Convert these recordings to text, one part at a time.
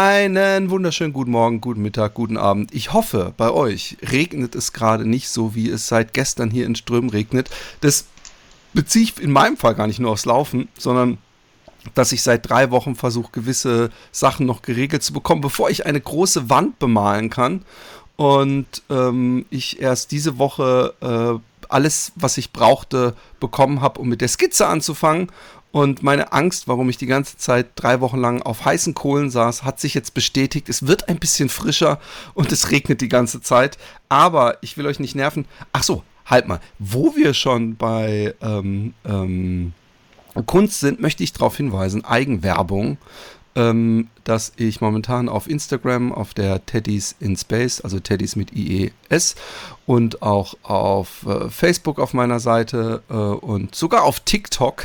Einen wunderschönen guten Morgen, guten Mittag, guten Abend. Ich hoffe, bei euch regnet es gerade nicht so, wie es seit gestern hier in Strömen regnet. Das beziehe ich in meinem Fall gar nicht nur aufs Laufen, sondern dass ich seit drei Wochen versuche, gewisse Sachen noch geregelt zu bekommen, bevor ich eine große Wand bemalen kann. Und ähm, ich erst diese Woche äh, alles, was ich brauchte, bekommen habe, um mit der Skizze anzufangen. Und meine Angst, warum ich die ganze Zeit drei Wochen lang auf heißen Kohlen saß, hat sich jetzt bestätigt. Es wird ein bisschen frischer und es regnet die ganze Zeit. Aber ich will euch nicht nerven. Ach so, halt mal. Wo wir schon bei ähm, ähm, Kunst sind, möchte ich darauf hinweisen, Eigenwerbung, ähm, dass ich momentan auf Instagram, auf der Teddys in Space, also Teddys mit IES und auch auf äh, Facebook auf meiner Seite äh, und sogar auf TikTok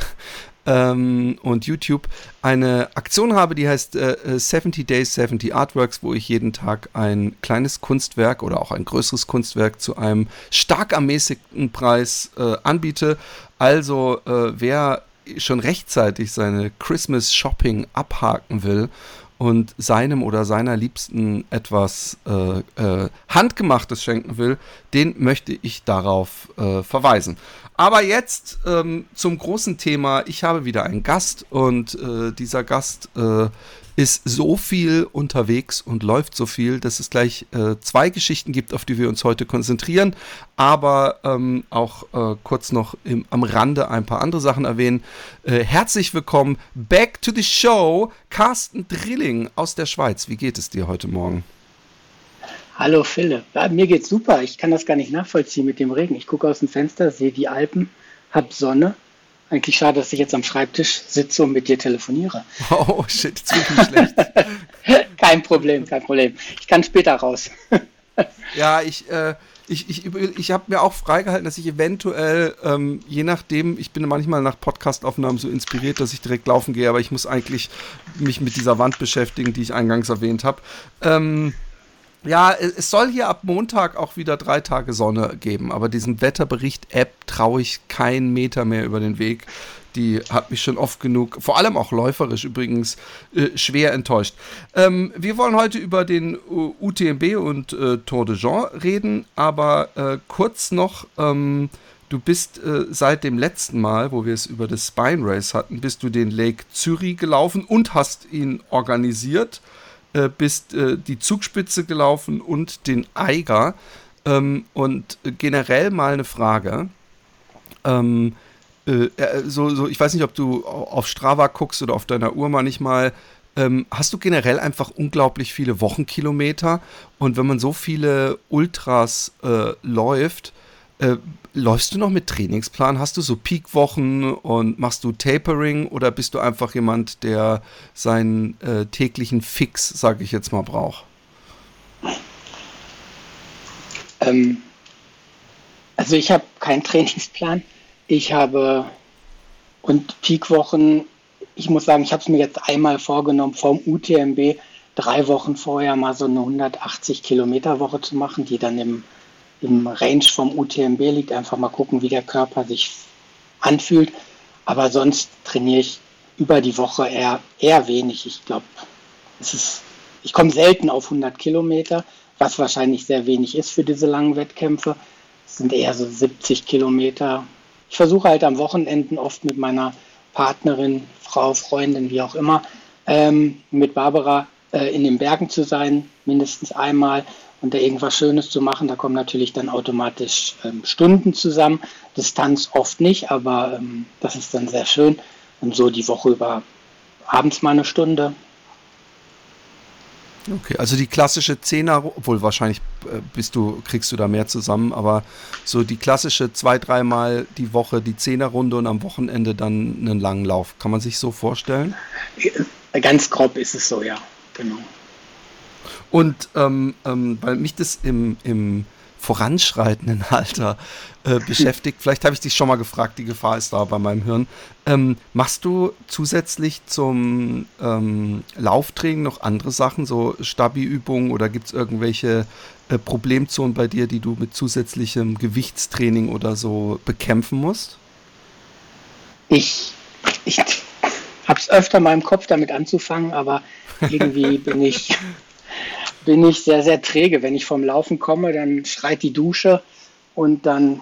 ähm, und YouTube eine Aktion habe, die heißt äh, 70 Days, 70 Artworks, wo ich jeden Tag ein kleines Kunstwerk oder auch ein größeres Kunstwerk zu einem stark ermäßigten Preis äh, anbiete. Also äh, wer schon rechtzeitig seine Christmas Shopping abhaken will und seinem oder seiner Liebsten etwas äh, äh, Handgemachtes schenken will, den möchte ich darauf äh, verweisen. Aber jetzt ähm, zum großen Thema. Ich habe wieder einen Gast und äh, dieser Gast äh, ist so viel unterwegs und läuft so viel, dass es gleich äh, zwei Geschichten gibt, auf die wir uns heute konzentrieren, aber ähm, auch äh, kurz noch im, am Rande ein paar andere Sachen erwähnen. Äh, herzlich willkommen, back to the show, Carsten Drilling aus der Schweiz. Wie geht es dir heute Morgen? Hallo Philipp. Ja, mir geht's super. Ich kann das gar nicht nachvollziehen mit dem Regen. Ich gucke aus dem Fenster, sehe die Alpen, habe Sonne. Eigentlich schade, dass ich jetzt am Schreibtisch sitze und mit dir telefoniere. Oh shit, bin schlecht. kein Problem, kein Problem. Ich kann später raus. ja, ich, äh, ich, ich, ich habe mir auch freigehalten, dass ich eventuell, ähm, je nachdem, ich bin manchmal nach Podcastaufnahmen so inspiriert, dass ich direkt laufen gehe, aber ich muss eigentlich mich mit dieser Wand beschäftigen, die ich eingangs erwähnt habe. Ähm, ja, es soll hier ab Montag auch wieder drei Tage Sonne geben, aber diesem Wetterbericht-App traue ich keinen Meter mehr über den Weg. Die hat mich schon oft genug, vor allem auch läuferisch übrigens, äh, schwer enttäuscht. Ähm, wir wollen heute über den UTMB und äh, Tour de Jean reden, aber äh, kurz noch, ähm, du bist äh, seit dem letzten Mal, wo wir es über das Spine Race hatten, bist du den Lake Zürich gelaufen und hast ihn organisiert äh, bist äh, die Zugspitze gelaufen und den Eiger. Ähm, und generell mal eine Frage. Ähm, äh, äh, so, so, ich weiß nicht, ob du auf Strava guckst oder auf deiner Uhr manchmal. Ähm, hast du generell einfach unglaublich viele Wochenkilometer? Und wenn man so viele Ultras äh, läuft, äh, läufst du noch mit Trainingsplan? Hast du so Peakwochen und machst du Tapering oder bist du einfach jemand, der seinen äh, täglichen Fix, sage ich jetzt mal, braucht? Ähm, also ich habe keinen Trainingsplan. Ich habe und Peakwochen, ich muss sagen, ich habe es mir jetzt einmal vorgenommen, vom UTMB drei Wochen vorher mal so eine 180 Kilometer Woche zu machen, die dann im im Range vom UTMB liegt. Einfach mal gucken, wie der Körper sich anfühlt. Aber sonst trainiere ich über die Woche eher, eher wenig. Ich glaube, ich komme selten auf 100 Kilometer, was wahrscheinlich sehr wenig ist für diese langen Wettkämpfe. Es sind eher so 70 Kilometer. Ich versuche halt am Wochenenden oft mit meiner Partnerin, Frau, Freundin, wie auch immer, ähm, mit Barbara äh, in den Bergen zu sein, mindestens einmal und da irgendwas Schönes zu machen. Da kommen natürlich dann automatisch ähm, Stunden zusammen. Distanz oft nicht, aber ähm, das ist dann sehr schön. Und so die Woche über abends mal eine Stunde. Okay, also die klassische Zehner, obwohl wahrscheinlich äh, bist du, kriegst du da mehr zusammen, aber so die klassische zwei, dreimal die Woche die Zehnerrunde und am Wochenende dann einen langen Lauf. Kann man sich so vorstellen? Ganz grob ist es so, ja, genau. Und ähm, ähm, weil mich das im, im voranschreitenden Alter äh, beschäftigt, vielleicht habe ich dich schon mal gefragt, die Gefahr ist da bei meinem Hirn. Ähm, machst du zusätzlich zum ähm, Lauftraining noch andere Sachen, so Stabi-Übungen oder gibt es irgendwelche äh, Problemzonen bei dir, die du mit zusätzlichem Gewichtstraining oder so bekämpfen musst? Ich, ich habe es öfter mal im Kopf damit anzufangen, aber irgendwie bin ich bin ich sehr, sehr träge. Wenn ich vom Laufen komme, dann schreit die Dusche und dann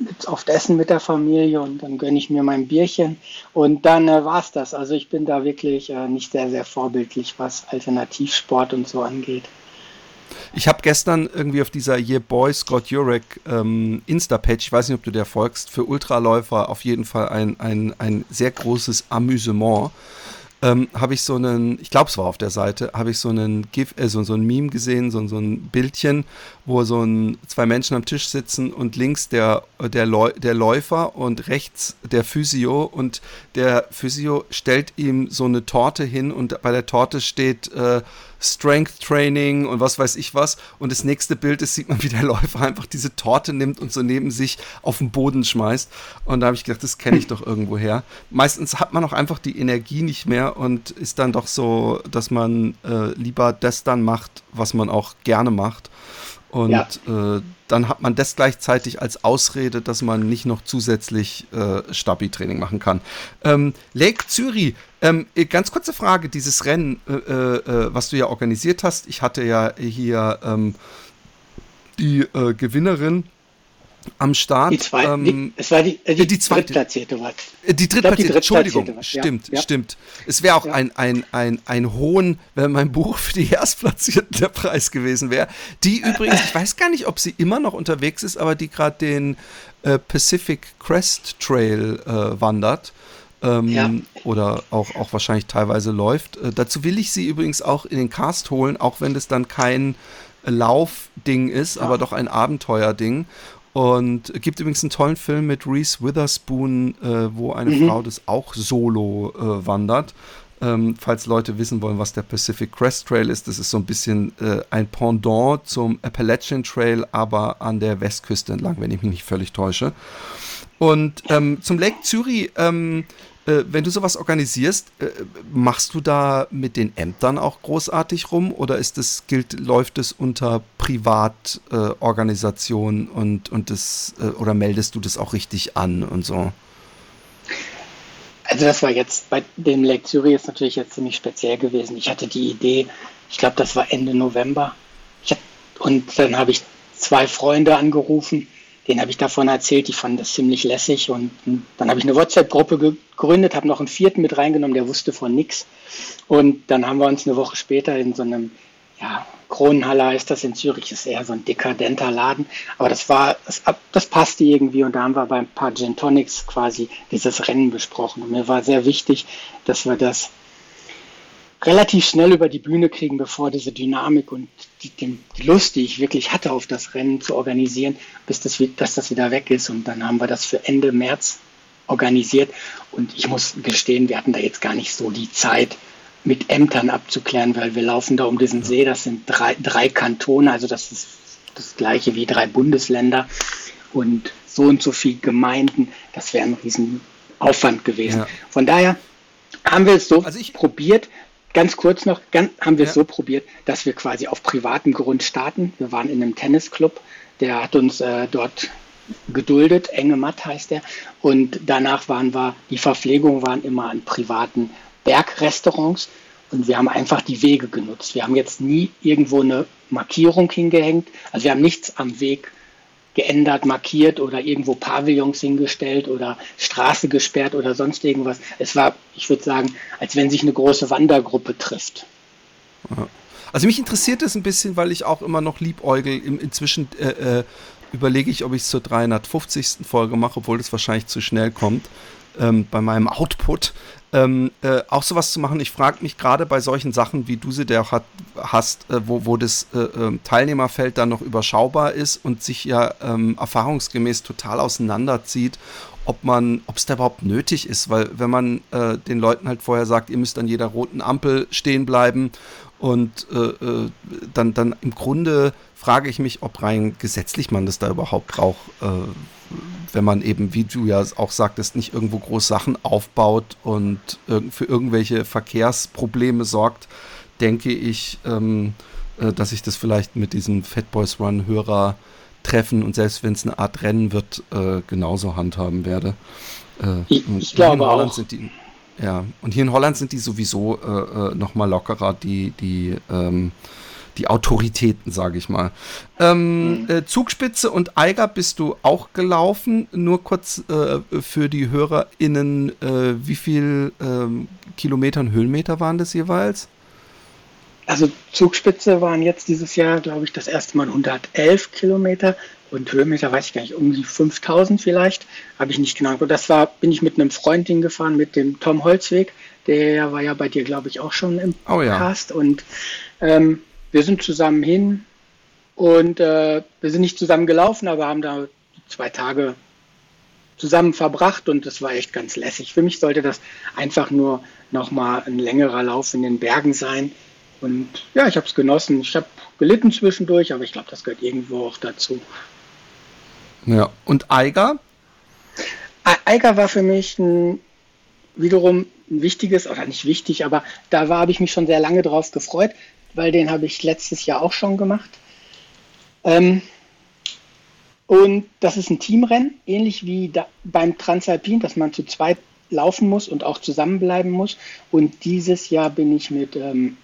gibt es oft Essen mit der Familie und dann gönne ich mir mein Bierchen und dann äh, war es das. Also ich bin da wirklich äh, nicht sehr, sehr vorbildlich, was Alternativsport und so angeht. Ich habe gestern irgendwie auf dieser Year Boy Scott Jurek ähm, Insta-Page, ich weiß nicht, ob du der folgst, für Ultraläufer auf jeden Fall ein, ein, ein sehr großes Amüsement ähm, habe ich so einen, ich glaube es war auf der Seite, habe ich so einen GIF, äh, so, so ein Meme gesehen, so, so ein Bildchen, wo so ein, zwei Menschen am Tisch sitzen und links der, der, der Läufer und rechts der Physio und der Physio stellt ihm so eine Torte hin und bei der Torte steht äh, Strength Training und was weiß ich was. Und das nächste Bild ist, sieht man, wie der Läufer einfach diese Torte nimmt und so neben sich auf den Boden schmeißt. Und da habe ich gedacht, das kenne ich doch irgendwo her. Meistens hat man auch einfach die Energie nicht mehr und ist dann doch so, dass man äh, lieber das dann macht, was man auch gerne macht. Und ja. äh, dann hat man das gleichzeitig als Ausrede, dass man nicht noch zusätzlich äh, Stabi-Training machen kann. Ähm, Lake Zürich, ähm, äh, ganz kurze Frage, dieses Rennen, äh, äh, äh, was du ja organisiert hast, ich hatte ja hier ähm, die Gewinnerin am Start. Die zweite, ähm, die, es war die, äh, die, die zweite, drittplatzierte war. Äh, die drittplatzierte, Entschuldigung, war, stimmt, ja, stimmt. Es wäre auch ja. ein, ein, ein, ein hohen, wenn mein Buch für die Erstplatzierten der Preis gewesen wäre. Die übrigens, ich weiß gar nicht, ob sie immer noch unterwegs ist, aber die gerade den äh, Pacific Crest Trail äh, wandert. Ähm, ja. Oder auch, auch wahrscheinlich teilweise läuft. Äh, dazu will ich sie übrigens auch in den Cast holen, auch wenn das dann kein Laufding ist, ja. aber doch ein Abenteuerding. Und es gibt übrigens einen tollen Film mit Reese Witherspoon, äh, wo eine mhm. Frau das auch solo äh, wandert. Ähm, falls Leute wissen wollen, was der Pacific Crest Trail ist, das ist so ein bisschen äh, ein Pendant zum Appalachian Trail, aber an der Westküste entlang, wenn ich mich nicht völlig täusche. Und ähm, zum Lake Zürich ähm, äh, wenn du sowas organisierst, äh, machst du da mit den Ämtern auch großartig rum oder ist das, gilt, läuft es unter Privatorganisation äh, und, und das, äh, oder meldest du das auch richtig an und so? Also das war jetzt bei dem Zürich ist natürlich jetzt ziemlich speziell gewesen. Ich hatte die Idee, ich glaube, das war Ende November. Hab, und dann habe ich zwei Freunde angerufen, den habe ich davon erzählt, die fanden das ziemlich lässig und dann habe ich eine WhatsApp-Gruppe gegründet, habe noch einen vierten mit reingenommen, der wusste von nichts und dann haben wir uns eine Woche später in so einem, ja, Kronenhalle heißt das in Zürich, ist eher so ein dekadenter Laden, aber das war, das, das passte irgendwie und da haben wir bei ein paar Gin Tonics quasi dieses Rennen besprochen. Und mir war sehr wichtig, dass wir das relativ schnell über die Bühne kriegen, bevor diese Dynamik und die, die, Lust, die ich wirklich hatte, auf das Rennen zu organisieren, bis das, dass das wieder weg ist. Und dann haben wir das für Ende März organisiert. Und ich muss gestehen, wir hatten da jetzt gar nicht so die Zeit, mit Ämtern abzuklären, weil wir laufen da um diesen See. Das sind drei, drei Kantone, also das ist das gleiche wie drei Bundesländer und so und so viele Gemeinden. Das wäre ein Riesenaufwand gewesen. Ja. Von daher haben wir es so also ich, probiert, Ganz kurz noch, ganz, haben wir es so probiert, dass wir quasi auf privatem Grund starten. Wir waren in einem Tennisclub, der hat uns äh, dort geduldet, Enge Matt heißt der. Und danach waren wir, die Verpflegung waren immer an privaten Bergrestaurants und wir haben einfach die Wege genutzt. Wir haben jetzt nie irgendwo eine Markierung hingehängt. Also wir haben nichts am Weg geändert, markiert oder irgendwo Pavillons hingestellt oder Straße gesperrt oder sonst irgendwas. Es war, ich würde sagen, als wenn sich eine große Wandergruppe trifft. Also mich interessiert es ein bisschen, weil ich auch immer noch liebäugel. Inzwischen äh, äh, überlege ich, ob ich es zur 350. Folge mache, obwohl das wahrscheinlich zu schnell kommt ähm, bei meinem Output ähm, äh, auch sowas zu machen. Ich frage mich gerade bei solchen Sachen, wie du sie der hat, hast, äh, wo, wo das äh, ähm, Teilnehmerfeld dann noch überschaubar ist und sich ja ähm, erfahrungsgemäß total auseinanderzieht, ob man, ob es da überhaupt nötig ist, weil wenn man äh, den Leuten halt vorher sagt, ihr müsst an jeder roten Ampel stehen bleiben und äh, äh, dann, dann im Grunde frage ich mich, ob rein gesetzlich man das da überhaupt braucht, äh, wenn man eben, wie du ja auch sagtest, nicht irgendwo groß Sachen aufbaut und für irgendwelche Verkehrsprobleme sorgt, denke ich, ähm, äh, dass ich das vielleicht mit diesem Fat Boys Run Hörer treffen und selbst wenn es eine Art Rennen wird, äh, genauso handhaben werde. Äh, ich, ich glaube auch. Sind die, ja, und hier in Holland sind die sowieso äh, äh noch mal lockerer, die, die, ähm, die Autoritäten, sage ich mal. Ähm, mhm. äh, Zugspitze und Eiger bist du auch gelaufen. Nur kurz äh, für die HörerInnen, äh, wie viel ähm, Kilometer und Höhenmeter waren das jeweils? Also Zugspitze waren jetzt dieses Jahr, glaube ich, das erste Mal 111 Kilometer und Höhenmeter weiß ich gar nicht, um die 5000 vielleicht, habe ich nicht genau. Und das war, bin ich mit einem Freund hingefahren, mit dem Tom Holzweg, der war ja bei dir, glaube ich, auch schon im oh, ja. Cast. Und ähm, wir sind zusammen hin und äh, wir sind nicht zusammen gelaufen, aber haben da zwei Tage zusammen verbracht und das war echt ganz lässig. Für mich sollte das einfach nur nochmal ein längerer Lauf in den Bergen sein. Und ja, ich habe es genossen. Ich habe gelitten zwischendurch, aber ich glaube, das gehört irgendwo auch dazu. Ja, und Eiger? Eiger war für mich ein, wiederum ein wichtiges, oder nicht wichtig, aber da habe ich mich schon sehr lange drauf gefreut, weil den habe ich letztes Jahr auch schon gemacht. Ähm, und das ist ein Teamrennen, ähnlich wie da, beim Transalpin, dass man zu zweit laufen muss und auch zusammenbleiben muss. Und dieses Jahr bin ich mit ähm,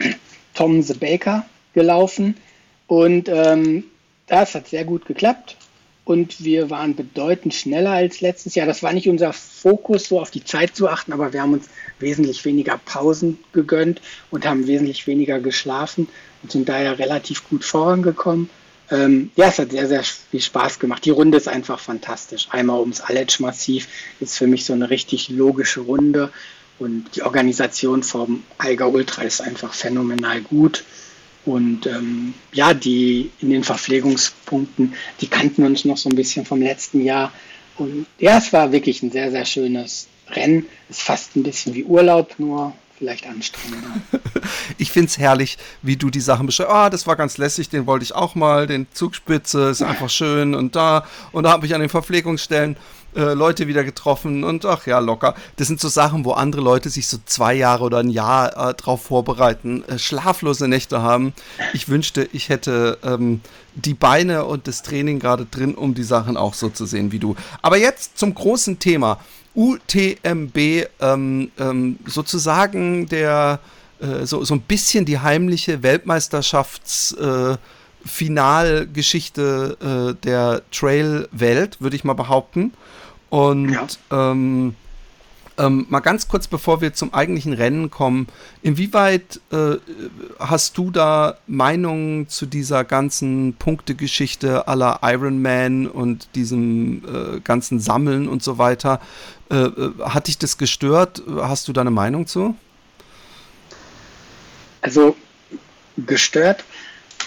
Tom the Baker gelaufen und ähm, das hat sehr gut geklappt und wir waren bedeutend schneller als letztes Jahr. Das war nicht unser Fokus, so auf die Zeit zu achten, aber wir haben uns wesentlich weniger Pausen gegönnt und haben wesentlich weniger geschlafen und sind daher relativ gut vorangekommen. Ähm, ja, es hat sehr, sehr viel Spaß gemacht. Die Runde ist einfach fantastisch. Einmal ums Aletsch-Massiv ist für mich so eine richtig logische Runde und die Organisation vom Eiger Ultra ist einfach phänomenal gut. Und ähm, ja, die in den Verpflegungspunkten, die kannten uns noch so ein bisschen vom letzten Jahr. Und ja, es war wirklich ein sehr, sehr schönes Rennen. Es ist fast ein bisschen wie Urlaub, nur vielleicht anstrengender. ich finde es herrlich, wie du die Sachen beschreibst. Ah, das war ganz lässig, den wollte ich auch mal, den Zugspitze ist einfach schön und da. Und da habe ich an den Verpflegungsstellen äh, Leute wieder getroffen und ach ja, locker. Das sind so Sachen, wo andere Leute sich so zwei Jahre oder ein Jahr äh, drauf vorbereiten, äh, schlaflose Nächte haben. Ich wünschte, ich hätte ähm, die Beine und das Training gerade drin, um die Sachen auch so zu sehen wie du. Aber jetzt zum großen Thema. UTMB, ähm, ähm, sozusagen der, äh, so, so ein bisschen die heimliche Weltmeisterschafts- äh, Finalgeschichte äh, der Trail-Welt, würde ich mal behaupten. Und ja. ähm, ähm, mal ganz kurz, bevor wir zum eigentlichen Rennen kommen, inwieweit äh, hast du da Meinungen zu dieser ganzen Punktegeschichte aller Iron Man und diesem äh, ganzen Sammeln und so weiter? Äh, äh, hat dich das gestört? Hast du da eine Meinung zu? Also gestört,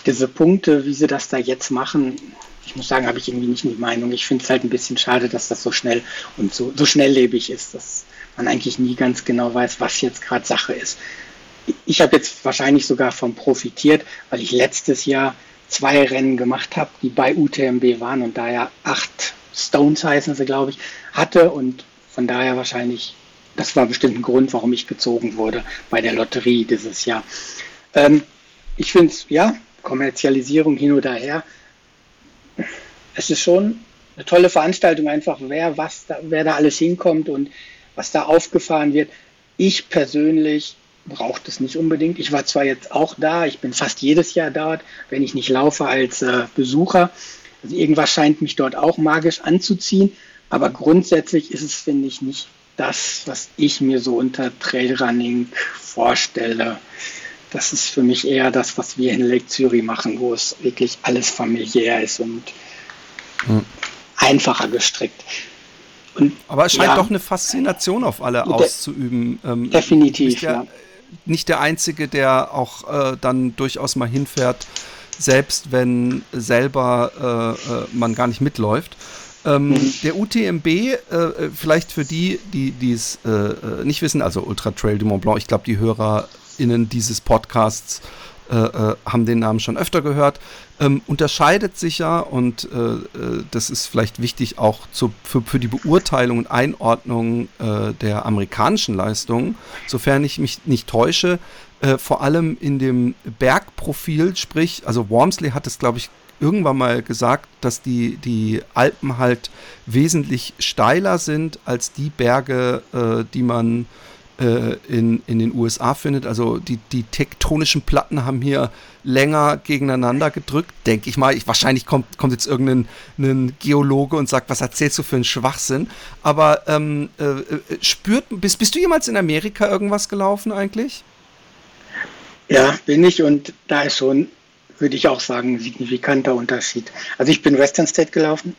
diese Punkte, wie sie das da jetzt machen, ich muss sagen, habe ich irgendwie nicht die Meinung. Ich finde es halt ein bisschen schade, dass das so schnell und so, so schnelllebig ist, dass man eigentlich nie ganz genau weiß, was jetzt gerade Sache ist. Ich habe jetzt wahrscheinlich sogar von profitiert, weil ich letztes Jahr zwei Rennen gemacht habe, die bei UTMB waren und daher acht Stones heißen sie, glaube ich, hatte und von daher wahrscheinlich, das war bestimmt ein Grund, warum ich gezogen wurde bei der Lotterie dieses Jahr. Ähm, ich finde es, ja, Kommerzialisierung hin oder her, es ist schon eine tolle Veranstaltung, einfach wer, was da, wer da alles hinkommt und was da aufgefahren wird. Ich persönlich brauche das nicht unbedingt. Ich war zwar jetzt auch da, ich bin fast jedes Jahr dort, wenn ich nicht laufe als äh, Besucher. Also irgendwas scheint mich dort auch magisch anzuziehen, aber grundsätzlich ist es, finde ich, nicht das, was ich mir so unter Trailrunning vorstelle. Das ist für mich eher das, was wir in Lake Zürich machen, wo es wirklich alles familiär ist und hm. einfacher gestrickt. Und, Aber es scheint ja, doch eine Faszination auf alle de auszuüben. Ähm, definitiv, ja. Nicht der Einzige, der auch äh, dann durchaus mal hinfährt, selbst wenn selber äh, äh man gar nicht mitläuft. Ähm, mhm. Der UTMB, äh, vielleicht für die, die es äh, äh, nicht wissen, also Ultra Trail du Mont Blanc, ich glaube, die HörerInnen dieses Podcasts äh, äh, haben den Namen schon öfter gehört, ähm, unterscheidet sich ja, und äh, das ist vielleicht wichtig auch zu, für, für die Beurteilung und Einordnung der amerikanischen Leistungen, sofern ich mich nicht täusche, vor allem in dem Bergprofil, sprich, also Wormsley hat es, glaube ich, irgendwann mal gesagt, dass die, die Alpen halt wesentlich steiler sind als die Berge, äh, die man äh, in, in den USA findet. Also die, die tektonischen Platten haben hier länger gegeneinander gedrückt, denke ich mal. Ich, wahrscheinlich kommt, kommt jetzt irgendein Geologe und sagt, was erzählst du für einen Schwachsinn? Aber ähm, äh, äh, spürt, bist, bist du jemals in Amerika irgendwas gelaufen eigentlich? Ja, bin ich und da ist schon würde ich auch sagen, ein signifikanter Unterschied. Also ich bin Western State gelaufen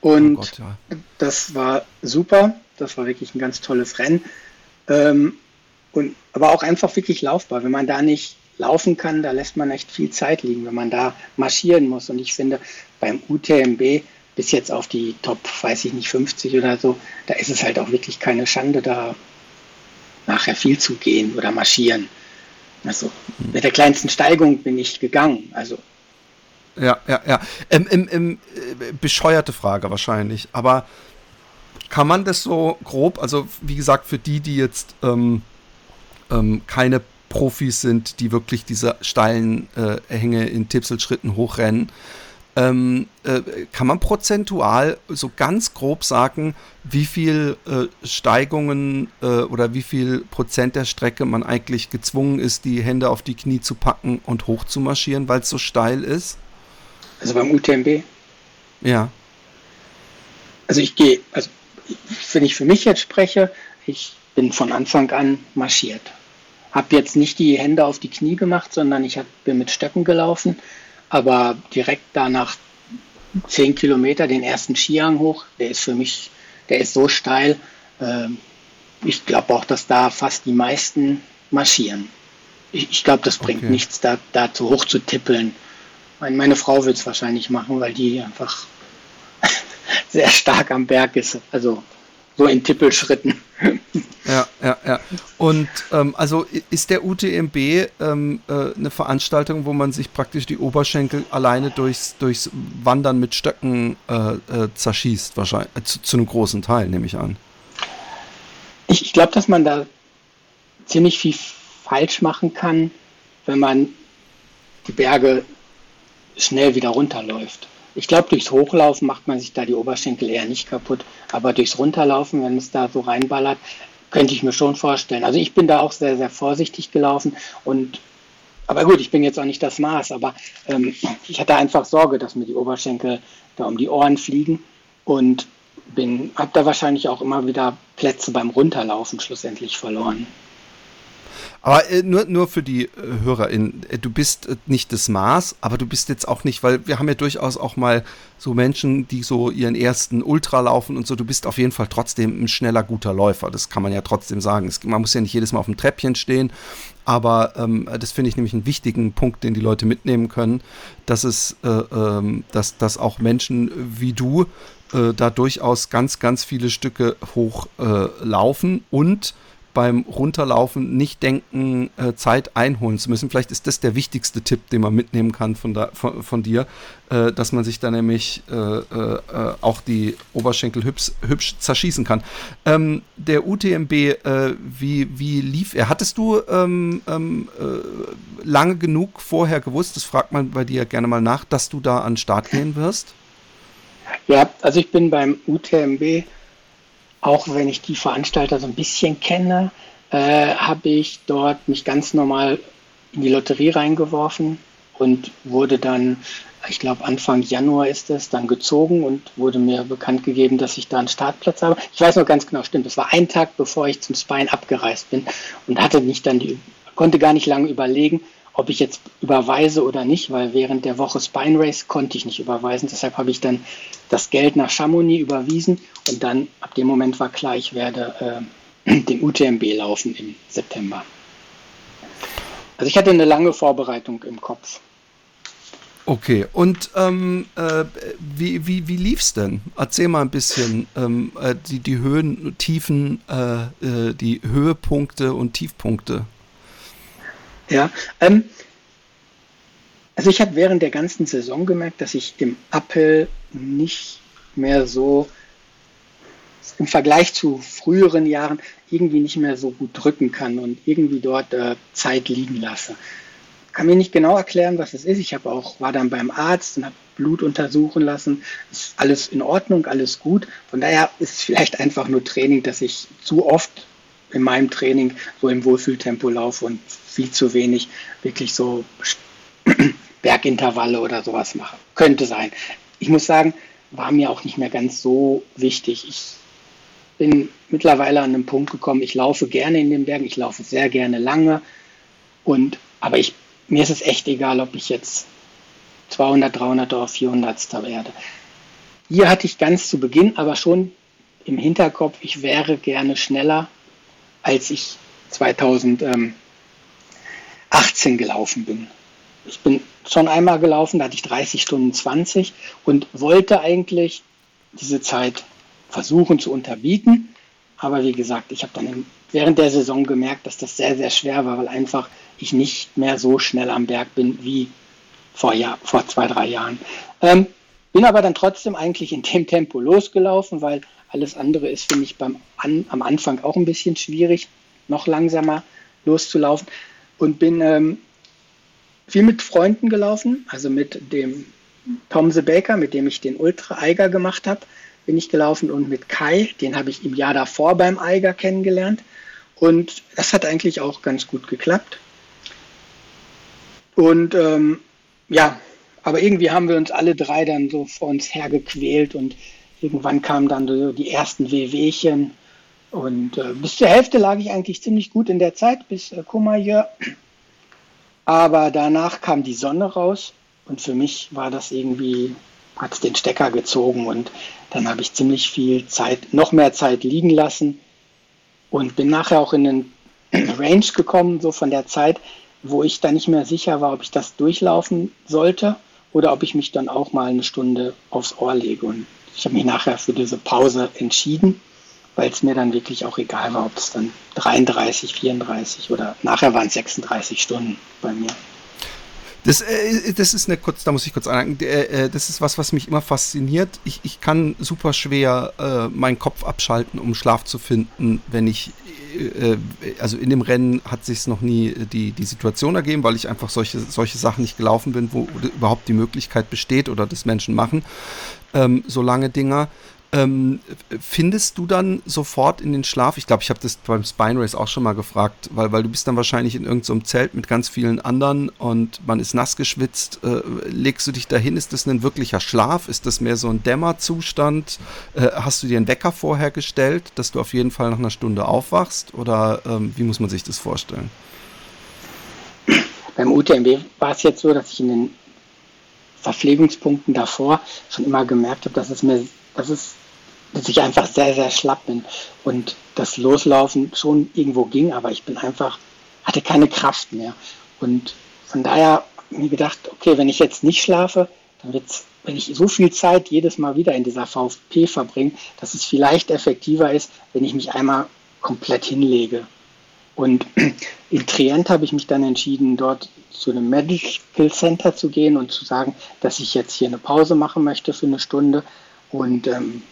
und oh Gott, ja. das war super. Das war wirklich ein ganz tolles Rennen. Ähm, und, aber auch einfach wirklich laufbar. Wenn man da nicht laufen kann, da lässt man echt viel Zeit liegen, wenn man da marschieren muss. Und ich finde, beim UTMB bis jetzt auf die Top, weiß ich nicht, 50 oder so, da ist es halt auch wirklich keine Schande, da nachher viel zu gehen oder marschieren. Also mit der kleinsten Steigung bin ich gegangen. Also ja, ja, ja. Ähm, ähm, ähm, bescheuerte Frage wahrscheinlich. Aber kann man das so grob, also wie gesagt, für die, die jetzt ähm, ähm, keine Profis sind, die wirklich diese steilen äh, Hänge in Tipselschritten hochrennen, ähm, äh, kann man prozentual so ganz grob sagen, wie viel äh, Steigungen äh, oder wie viel Prozent der Strecke man eigentlich gezwungen ist, die Hände auf die Knie zu packen und hoch zu marschieren, weil es so steil ist? Also beim UTMB? Ja. Also ich gehe, also wenn ich für mich jetzt spreche, ich bin von Anfang an marschiert. Habe jetzt nicht die Hände auf die Knie gemacht, sondern ich hab, bin mit Stöcken gelaufen aber direkt danach zehn Kilometer den ersten Skihang hoch, der ist für mich, der ist so steil. Äh, ich glaube auch, dass da fast die meisten marschieren. Ich, ich glaube, das bringt okay. nichts, da, da zu hoch zu tippeln. Meine, meine Frau wird es wahrscheinlich machen, weil die einfach sehr stark am Berg ist. Also so in Tippelschritten. Ja, ja, ja. Und ähm, also ist der UTMB ähm, äh, eine Veranstaltung, wo man sich praktisch die Oberschenkel alleine durchs, durchs Wandern mit Stöcken äh, äh, zerschießt, wahrscheinlich äh, zu, zu, einem großen Teil, nehme ich an. Ich, ich glaube, dass man da ziemlich viel falsch machen kann, wenn man die Berge schnell wieder runterläuft. Ich glaube, durchs Hochlaufen macht man sich da die Oberschenkel eher nicht kaputt, aber durchs Runterlaufen, wenn es da so reinballert, könnte ich mir schon vorstellen. Also ich bin da auch sehr, sehr vorsichtig gelaufen und aber gut, ich bin jetzt auch nicht das Maß, aber ähm, ich hatte einfach Sorge, dass mir die Oberschenkel da um die Ohren fliegen und bin, habe da wahrscheinlich auch immer wieder Plätze beim Runterlaufen schlussendlich verloren. Aber äh, nur, nur für die äh, HörerInnen, äh, du bist äh, nicht das Maß, aber du bist jetzt auch nicht, weil wir haben ja durchaus auch mal so Menschen, die so ihren ersten Ultra laufen und so, du bist auf jeden Fall trotzdem ein schneller, guter Läufer. Das kann man ja trotzdem sagen. Es, man muss ja nicht jedes Mal auf dem Treppchen stehen, aber ähm, das finde ich nämlich einen wichtigen Punkt, den die Leute mitnehmen können, dass es, äh, ähm, dass, dass auch Menschen wie du äh, da durchaus ganz, ganz viele Stücke hoch äh, laufen und beim Runterlaufen nicht denken, äh, Zeit einholen zu müssen. Vielleicht ist das der wichtigste Tipp, den man mitnehmen kann von, da, von, von dir, äh, dass man sich da nämlich äh, äh auch die Oberschenkel hübsch, hübsch zerschießen kann. Ähm, der UTMB, äh, wie, wie lief er? Hattest du ähm, ähm, äh, lange genug vorher gewusst, das fragt man bei dir gerne mal nach, dass du da an den Start gehen wirst? Ja, also ich bin beim UTMB auch wenn ich die Veranstalter so ein bisschen kenne, äh, habe ich dort mich ganz normal in die Lotterie reingeworfen und wurde dann, ich glaube Anfang Januar ist es, dann gezogen und wurde mir bekannt gegeben, dass ich da einen Startplatz habe. Ich weiß noch ganz genau, stimmt, es war ein Tag, bevor ich zum Spine abgereist bin und hatte nicht dann die, konnte gar nicht lange überlegen, ob ich jetzt überweise oder nicht, weil während der Woche Spine Race konnte ich nicht überweisen. Deshalb habe ich dann das Geld nach Chamonix überwiesen und dann ab dem Moment war klar, ich werde äh, den UTMB laufen im September. Also ich hatte eine lange Vorbereitung im Kopf. Okay, und ähm, äh, wie, wie, wie lief es denn? Erzähl mal ein bisschen ähm, äh, die, die Höhen, Tiefen, äh, äh, die Höhepunkte und Tiefpunkte. Ja, ähm, also ich habe während der ganzen Saison gemerkt, dass ich im Appel nicht mehr so im Vergleich zu früheren Jahren irgendwie nicht mehr so gut drücken kann und irgendwie dort äh, Zeit liegen lasse kann mir nicht genau erklären, was es ist. Ich habe auch, war dann beim Arzt und habe Blut untersuchen lassen. Ist alles in Ordnung, alles gut. Von daher ist es vielleicht einfach nur Training, dass ich zu oft in meinem Training so im Wohlfühltempo laufe und viel zu wenig wirklich so Bergintervalle oder sowas mache. Könnte sein. Ich muss sagen, war mir auch nicht mehr ganz so wichtig. Ich bin mittlerweile an einen Punkt gekommen, ich laufe gerne in den Bergen, ich laufe sehr gerne lange und aber ich mir ist es echt egal, ob ich jetzt 200, 300 oder 400 werde. Hier hatte ich ganz zu Beginn aber schon im Hinterkopf, ich wäre gerne schneller, als ich 2018 gelaufen bin. Ich bin schon einmal gelaufen, da hatte ich 30 Stunden 20 und wollte eigentlich diese Zeit versuchen zu unterbieten. Aber wie gesagt, ich habe dann während der Saison gemerkt, dass das sehr, sehr schwer war, weil einfach ich nicht mehr so schnell am Berg bin wie vor, Jahr, vor zwei, drei Jahren. Ähm, bin aber dann trotzdem eigentlich in dem Tempo losgelaufen, weil alles andere ist, finde ich, beim An am Anfang auch ein bisschen schwierig, noch langsamer loszulaufen. Und bin ähm, viel mit Freunden gelaufen, also mit dem Tom the Baker, mit dem ich den Ultra Eiger gemacht habe, bin ich gelaufen und mit Kai, den habe ich im Jahr davor beim Eiger kennengelernt. Und das hat eigentlich auch ganz gut geklappt. Und ähm, ja, aber irgendwie haben wir uns alle drei dann so vor uns hergequält und irgendwann kamen dann so die ersten Wehwehchen. Und äh, bis zur Hälfte lag ich eigentlich ziemlich gut in der Zeit, bis äh, Courmayeur. Aber danach kam die Sonne raus und für mich war das irgendwie, hat es den Stecker gezogen und dann habe ich ziemlich viel Zeit, noch mehr Zeit liegen lassen und bin nachher auch in den Range gekommen, so von der Zeit, wo ich dann nicht mehr sicher war, ob ich das durchlaufen sollte oder ob ich mich dann auch mal eine Stunde aufs Ohr lege. Und ich habe mich nachher für diese Pause entschieden, weil es mir dann wirklich auch egal war, ob es dann 33, 34 oder nachher waren es 36 Stunden bei mir. Das, äh, das ist eine kurz, da muss ich kurz anmerken, äh, das ist was, was mich immer fasziniert. Ich, ich kann super schwer äh, meinen Kopf abschalten, um Schlaf zu finden, wenn ich, äh, also in dem Rennen hat sich noch nie die, die Situation ergeben, weil ich einfach solche, solche Sachen nicht gelaufen bin, wo überhaupt die Möglichkeit besteht oder das Menschen machen, ähm, so lange Dinger. Ähm, findest du dann sofort in den Schlaf? Ich glaube, ich habe das beim Spine Race auch schon mal gefragt, weil, weil du bist dann wahrscheinlich in irgendeinem so Zelt mit ganz vielen anderen und man ist nass geschwitzt. Äh, legst du dich dahin? Ist das ein wirklicher Schlaf? Ist das mehr so ein Dämmerzustand? Äh, hast du dir einen Wecker vorher gestellt, dass du auf jeden Fall nach einer Stunde aufwachst? Oder ähm, wie muss man sich das vorstellen? Beim UTMB war es jetzt so, dass ich in den Verpflegungspunkten davor schon immer gemerkt habe, dass es mir, dass es dass ich einfach sehr, sehr schlapp bin und das Loslaufen schon irgendwo ging, aber ich bin einfach, hatte keine Kraft mehr. Und von daher mir gedacht, okay, wenn ich jetzt nicht schlafe, dann wird's, wenn ich so viel Zeit jedes Mal wieder in dieser VfP verbringe, dass es vielleicht effektiver ist, wenn ich mich einmal komplett hinlege. Und in Trient habe ich mich dann entschieden, dort zu einem Medical Center zu gehen und zu sagen, dass ich jetzt hier eine Pause machen möchte für eine Stunde. Und ähm,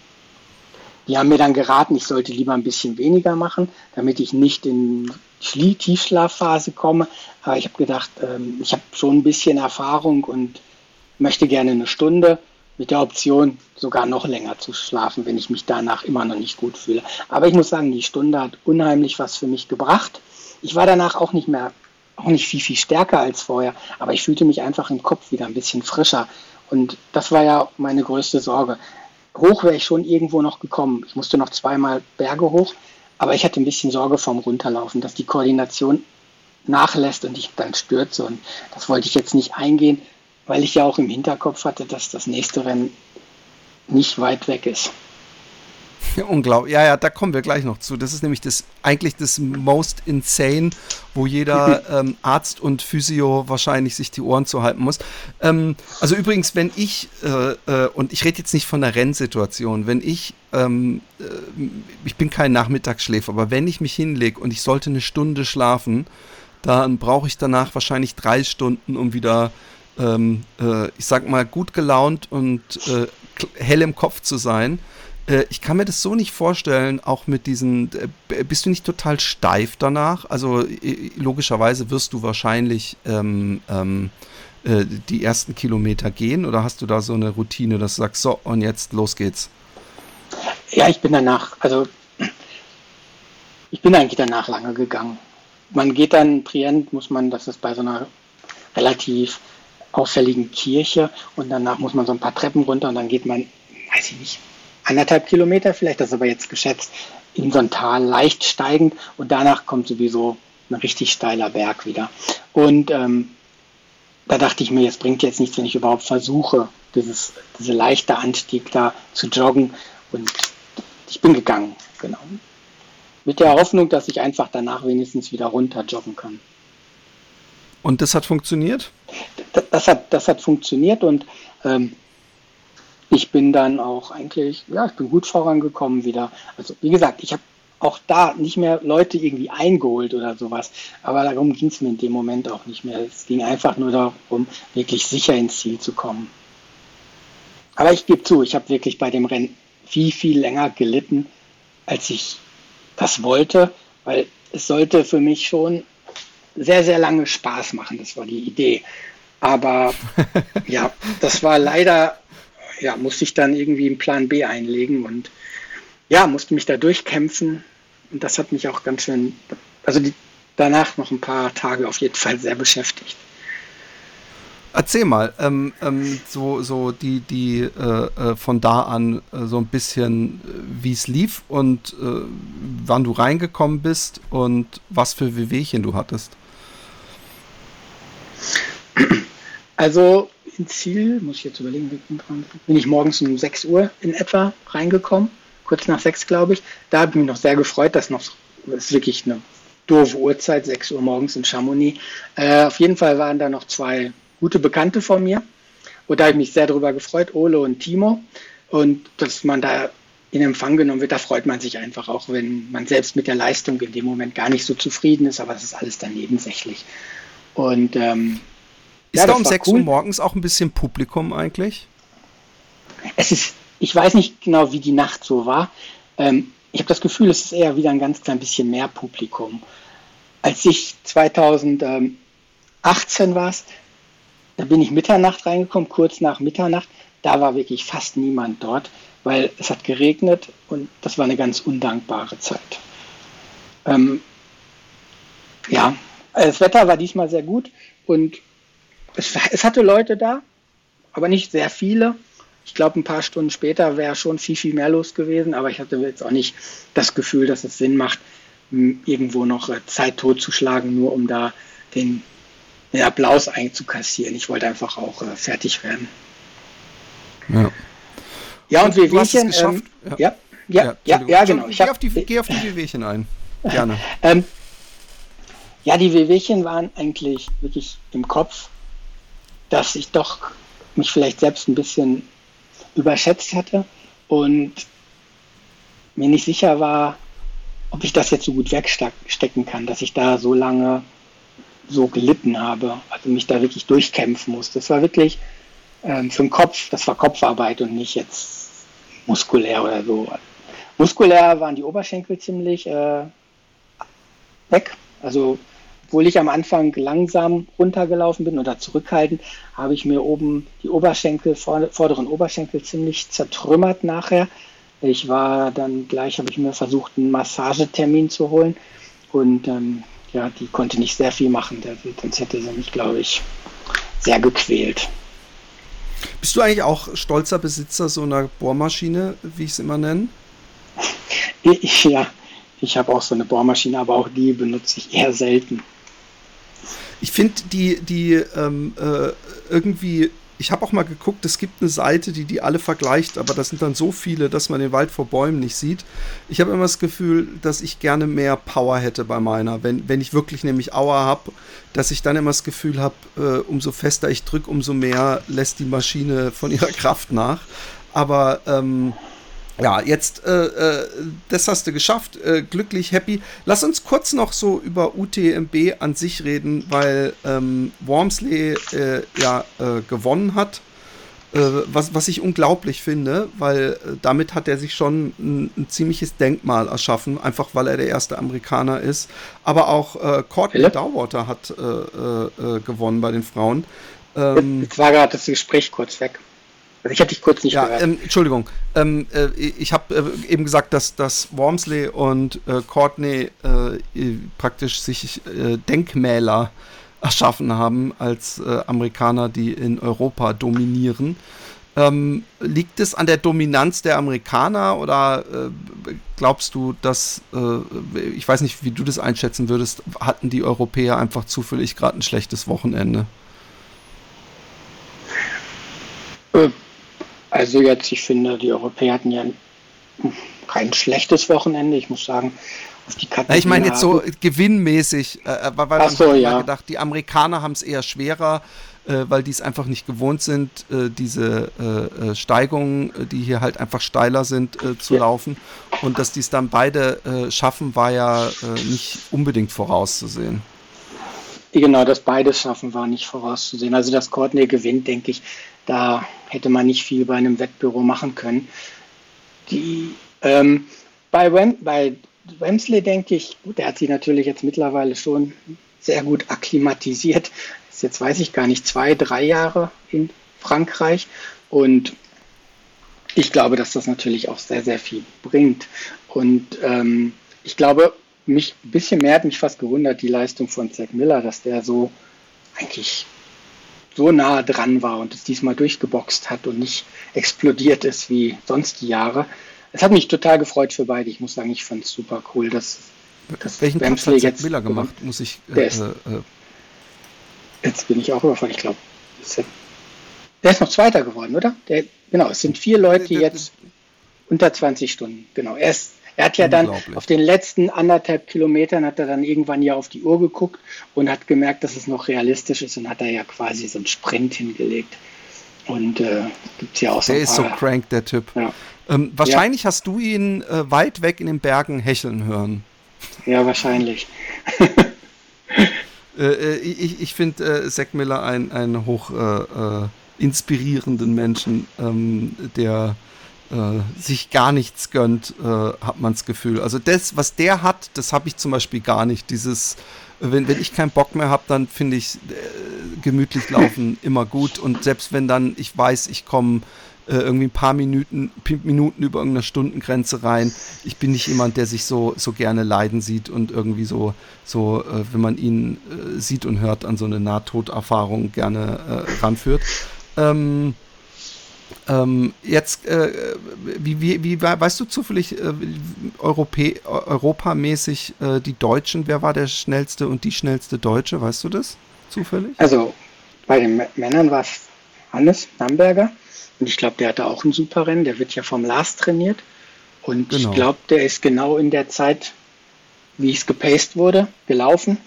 die haben mir dann geraten, ich sollte lieber ein bisschen weniger machen, damit ich nicht in die Tiefschlafphase komme. Aber ich habe gedacht, ähm, ich habe schon ein bisschen Erfahrung und möchte gerne eine Stunde mit der Option, sogar noch länger zu schlafen, wenn ich mich danach immer noch nicht gut fühle. Aber ich muss sagen, die Stunde hat unheimlich was für mich gebracht. Ich war danach auch nicht mehr, auch nicht viel, viel stärker als vorher, aber ich fühlte mich einfach im Kopf wieder ein bisschen frischer. Und das war ja meine größte Sorge hoch wäre ich schon irgendwo noch gekommen. Ich musste noch zweimal Berge hoch, aber ich hatte ein bisschen Sorge vorm Runterlaufen, dass die Koordination nachlässt und ich dann stürze. Und das wollte ich jetzt nicht eingehen, weil ich ja auch im Hinterkopf hatte, dass das nächste Rennen nicht weit weg ist. Ja, unglaublich. Ja, ja, da kommen wir gleich noch zu. Das ist nämlich das eigentlich das most insane, wo jeder ähm, Arzt und Physio wahrscheinlich sich die Ohren zuhalten muss. Ähm, also übrigens, wenn ich, äh, äh, und ich rede jetzt nicht von der Rennsituation, wenn ich, ähm, äh, ich bin kein Nachmittagsschläfer, aber wenn ich mich hinlege und ich sollte eine Stunde schlafen, dann brauche ich danach wahrscheinlich drei Stunden, um wieder, ähm, äh, ich sag mal, gut gelaunt und äh, hell im Kopf zu sein. Äh, ich kann mir das so nicht vorstellen, auch mit diesen, äh, bist du nicht total steif danach? Also logischerweise wirst du wahrscheinlich ähm, ähm, äh, die ersten Kilometer gehen oder hast du da so eine Routine, dass du sagst, so und jetzt los geht's? Ja, ich bin danach, also ich bin eigentlich danach lange gegangen. Man geht dann, Trient muss man, das ist bei so einer relativ auffälligen Kirche und danach muss man so ein paar Treppen runter und dann geht man, weiß ich nicht, anderthalb Kilometer vielleicht, das ist aber jetzt geschätzt, in so ein Tal leicht steigend und danach kommt sowieso ein richtig steiler Berg wieder. Und ähm, da dachte ich mir, es bringt jetzt nichts, wenn ich überhaupt versuche, dieses, diese leichte Anstieg da zu joggen. Und ich bin gegangen, genau. Mit der Hoffnung, dass ich einfach danach wenigstens wieder runter joggen kann. Und das hat funktioniert? Das, das hat, das hat funktioniert und ähm, ich bin dann auch eigentlich, ja, ich bin gut vorangekommen wieder. Also wie gesagt, ich habe auch da nicht mehr Leute irgendwie eingeholt oder sowas. Aber darum ging es mir in dem Moment auch nicht mehr. Es ging einfach nur darum, wirklich sicher ins Ziel zu kommen. Aber ich gebe zu, ich habe wirklich bei dem Rennen viel, viel länger gelitten, als ich das wollte, weil es sollte für mich schon sehr, sehr lange Spaß machen. Das war die Idee. Aber ja, das war leider ja, musste ich dann irgendwie einen Plan B einlegen und ja, musste mich da durchkämpfen. Und das hat mich auch ganz schön, also die, danach noch ein paar Tage auf jeden Fall sehr beschäftigt. Erzähl mal, ähm, ähm, so, so die, die äh, äh von da an äh, so ein bisschen, äh, wie es lief und äh, wann du reingekommen bist und was für Wehwehchen du hattest. Also ins Ziel, muss ich jetzt überlegen, bin ich morgens um 6 Uhr in etwa reingekommen, kurz nach 6 glaube ich. Da habe ich mich noch sehr gefreut, dass noch, das ist wirklich eine doofe Uhrzeit, 6 Uhr morgens in Chamonix. Äh, auf jeden Fall waren da noch zwei gute Bekannte von mir und da habe ich mich sehr darüber gefreut, Ole und Timo. Und dass man da in Empfang genommen wird, da freut man sich einfach auch, wenn man selbst mit der Leistung in dem Moment gar nicht so zufrieden ist, aber es ist alles dann nebensächlich. Und ähm, ist ja, da um 6 cool. Uhr morgens auch ein bisschen Publikum eigentlich? Es ist, ich weiß nicht genau, wie die Nacht so war. Ähm, ich habe das Gefühl, es ist eher wieder ein ganz klein bisschen mehr Publikum. Als ich 2018 war da bin ich Mitternacht reingekommen, kurz nach Mitternacht. Da war wirklich fast niemand dort, weil es hat geregnet und das war eine ganz undankbare Zeit. Ähm, ja, das Wetter war diesmal sehr gut und es, es hatte Leute da, aber nicht sehr viele. Ich glaube, ein paar Stunden später wäre schon viel, viel mehr los gewesen, aber ich hatte jetzt auch nicht das Gefühl, dass es Sinn macht, irgendwo noch äh, Zeit totzuschlagen, nur um da den, den Applaus einzukassieren. Ich wollte einfach auch äh, fertig werden. Ja. Ja, und Wehwehchen. Ähm, ja, ja, ja, ja, ja, genau. Ich geh, auf die, geh auf die Wehwehchen ein. Gerne. ähm, ja, die Wehwehchen waren eigentlich wirklich im Kopf dass ich doch mich vielleicht selbst ein bisschen überschätzt hatte und mir nicht sicher war, ob ich das jetzt so gut wegstecken kann, dass ich da so lange so gelitten habe, also mich da wirklich durchkämpfen musste. Das war wirklich ähm, für den Kopf, das war Kopfarbeit und nicht jetzt muskulär oder so. Muskulär waren die Oberschenkel ziemlich äh, weg, also obwohl ich am Anfang langsam runtergelaufen bin oder zurückhaltend, habe ich mir oben die Oberschenkel, vorderen Oberschenkel ziemlich zertrümmert nachher. Ich war dann gleich, habe ich mir versucht, einen Massagetermin zu holen und ähm, ja, die konnte nicht sehr viel machen, sonst hätte sie mich, glaube ich, sehr gequält. Bist du eigentlich auch stolzer Besitzer so einer Bohrmaschine, wie ich es immer nenne? Ich, ja, ich habe auch so eine Bohrmaschine, aber auch die benutze ich eher selten ich finde die, die ähm, äh, irgendwie ich habe auch mal geguckt, es gibt eine Seite, die die alle vergleicht, aber das sind dann so viele, dass man den Wald vor Bäumen nicht sieht. Ich habe immer das Gefühl, dass ich gerne mehr Power hätte bei meiner. Wenn, wenn ich wirklich nämlich Aua habe, dass ich dann immer das Gefühl habe, äh, umso fester ich drücke, umso mehr lässt die Maschine von ihrer Kraft nach. Aber ähm, ja, jetzt, äh, äh, das hast du geschafft, äh, glücklich, happy. Lass uns kurz noch so über UTMB an sich reden, weil ähm, Wormsley äh, ja äh, gewonnen hat. Äh, was, was ich unglaublich finde, weil damit hat er sich schon ein, ein, ziemliches Denkmal erschaffen, einfach weil er der erste Amerikaner ist. Aber auch äh, Courtney ja. Dowater hat gewonnen bei den Frauen. Ähm, jetzt war gerade das Gespräch kurz weg. Also ich hatte dich kurz nicht ja, gehört. Ähm, Entschuldigung. Ähm, äh, ich habe äh, eben gesagt, dass, dass Wormsley und äh, Courtney äh, praktisch sich äh, Denkmäler erschaffen haben als äh, Amerikaner, die in Europa dominieren. Ähm, liegt es an der Dominanz der Amerikaner oder glaubst du, dass, ich weiß nicht, wie du das einschätzen würdest, hatten die Europäer einfach zufällig gerade ein schlechtes Wochenende? Also jetzt, ich finde, die Europäer hatten ja kein schlechtes Wochenende. Ich muss sagen, auf die Kategorie. Ich meine jetzt so gewinnmäßig, äh, äh weil man so, ja. gedacht, die Amerikaner haben es eher schwerer, äh, weil die es einfach nicht gewohnt sind, äh, diese äh, äh, Steigungen, die hier halt einfach steiler sind, zu ja. laufen. Und dass die es dann beide schaffen, war ja nicht unbedingt vorauszusehen. Genau, dass beide schaffen, war nicht vorauszusehen. Also, dass Courtney gewinnt, denke ich, da hätte man nicht viel bei einem Wettbüro machen können. Die, ähm, bei, Wem, bei Wemsley denke ich, gut, der hat sich natürlich jetzt mittlerweile schon sehr gut akklimatisiert. Ist jetzt weiß ich gar nicht, zwei, drei Jahre in Frankreich. Und ich glaube, dass das natürlich auch sehr, sehr viel bringt. Und ähm, ich glaube, mich ein bisschen mehr hat mich fast gewundert, die Leistung von Zack Miller, dass der so eigentlich so nah dran war und es diesmal durchgeboxt hat und nicht explodiert ist wie sonst die Jahre. Es hat mich total gefreut für beide. Ich muss sagen, ich fand es super cool, dass, dass Welchen Platz hat jetzt Miller gemacht, muss ich. Äh, ist, äh, jetzt bin ich auch überfallen. Ich glaube, der ist noch Zweiter geworden, oder? Der, genau, es sind vier Leute jetzt unter 20 Stunden. Genau, er ist er hat ja dann auf den letzten anderthalb Kilometern hat er dann irgendwann ja auf die Uhr geguckt und hat gemerkt, dass es noch realistisch ist und hat er ja quasi so einen Sprint hingelegt. Und äh, gibt es ja auch so Der ist so crank, der Typ. Ja. Ähm, wahrscheinlich ja. hast du ihn äh, weit weg in den Bergen hecheln hören. Ja, wahrscheinlich. äh, äh ich ich finde äh, Zack Miller einen, einen hoch äh, äh, inspirierenden Menschen, ähm, der äh, sich gar nichts gönnt, äh, hat man das Gefühl. Also das, was der hat, das habe ich zum Beispiel gar nicht. Dieses, wenn, wenn ich keinen Bock mehr habe, dann finde ich äh, gemütlich laufen immer gut. Und selbst wenn dann ich weiß, ich komme äh, irgendwie ein paar Minuten, Minuten über irgendeine Stundengrenze rein. Ich bin nicht jemand, der sich so, so gerne leiden sieht und irgendwie so, so äh, wenn man ihn äh, sieht und hört, an so eine Nahtoderfahrung gerne ranführt. Ähm, ähm, jetzt, äh, wie, wie, wie, weißt du zufällig äh, Europä europamäßig äh, die Deutschen, wer war der schnellste und die schnellste Deutsche, weißt du das zufällig? Also bei den Männern war es Hannes Namberger und ich glaube, der hatte auch ein super Rennen, der wird ja vom Lars trainiert und genau. ich glaube, der ist genau in der Zeit, wie es gepaced wurde, gelaufen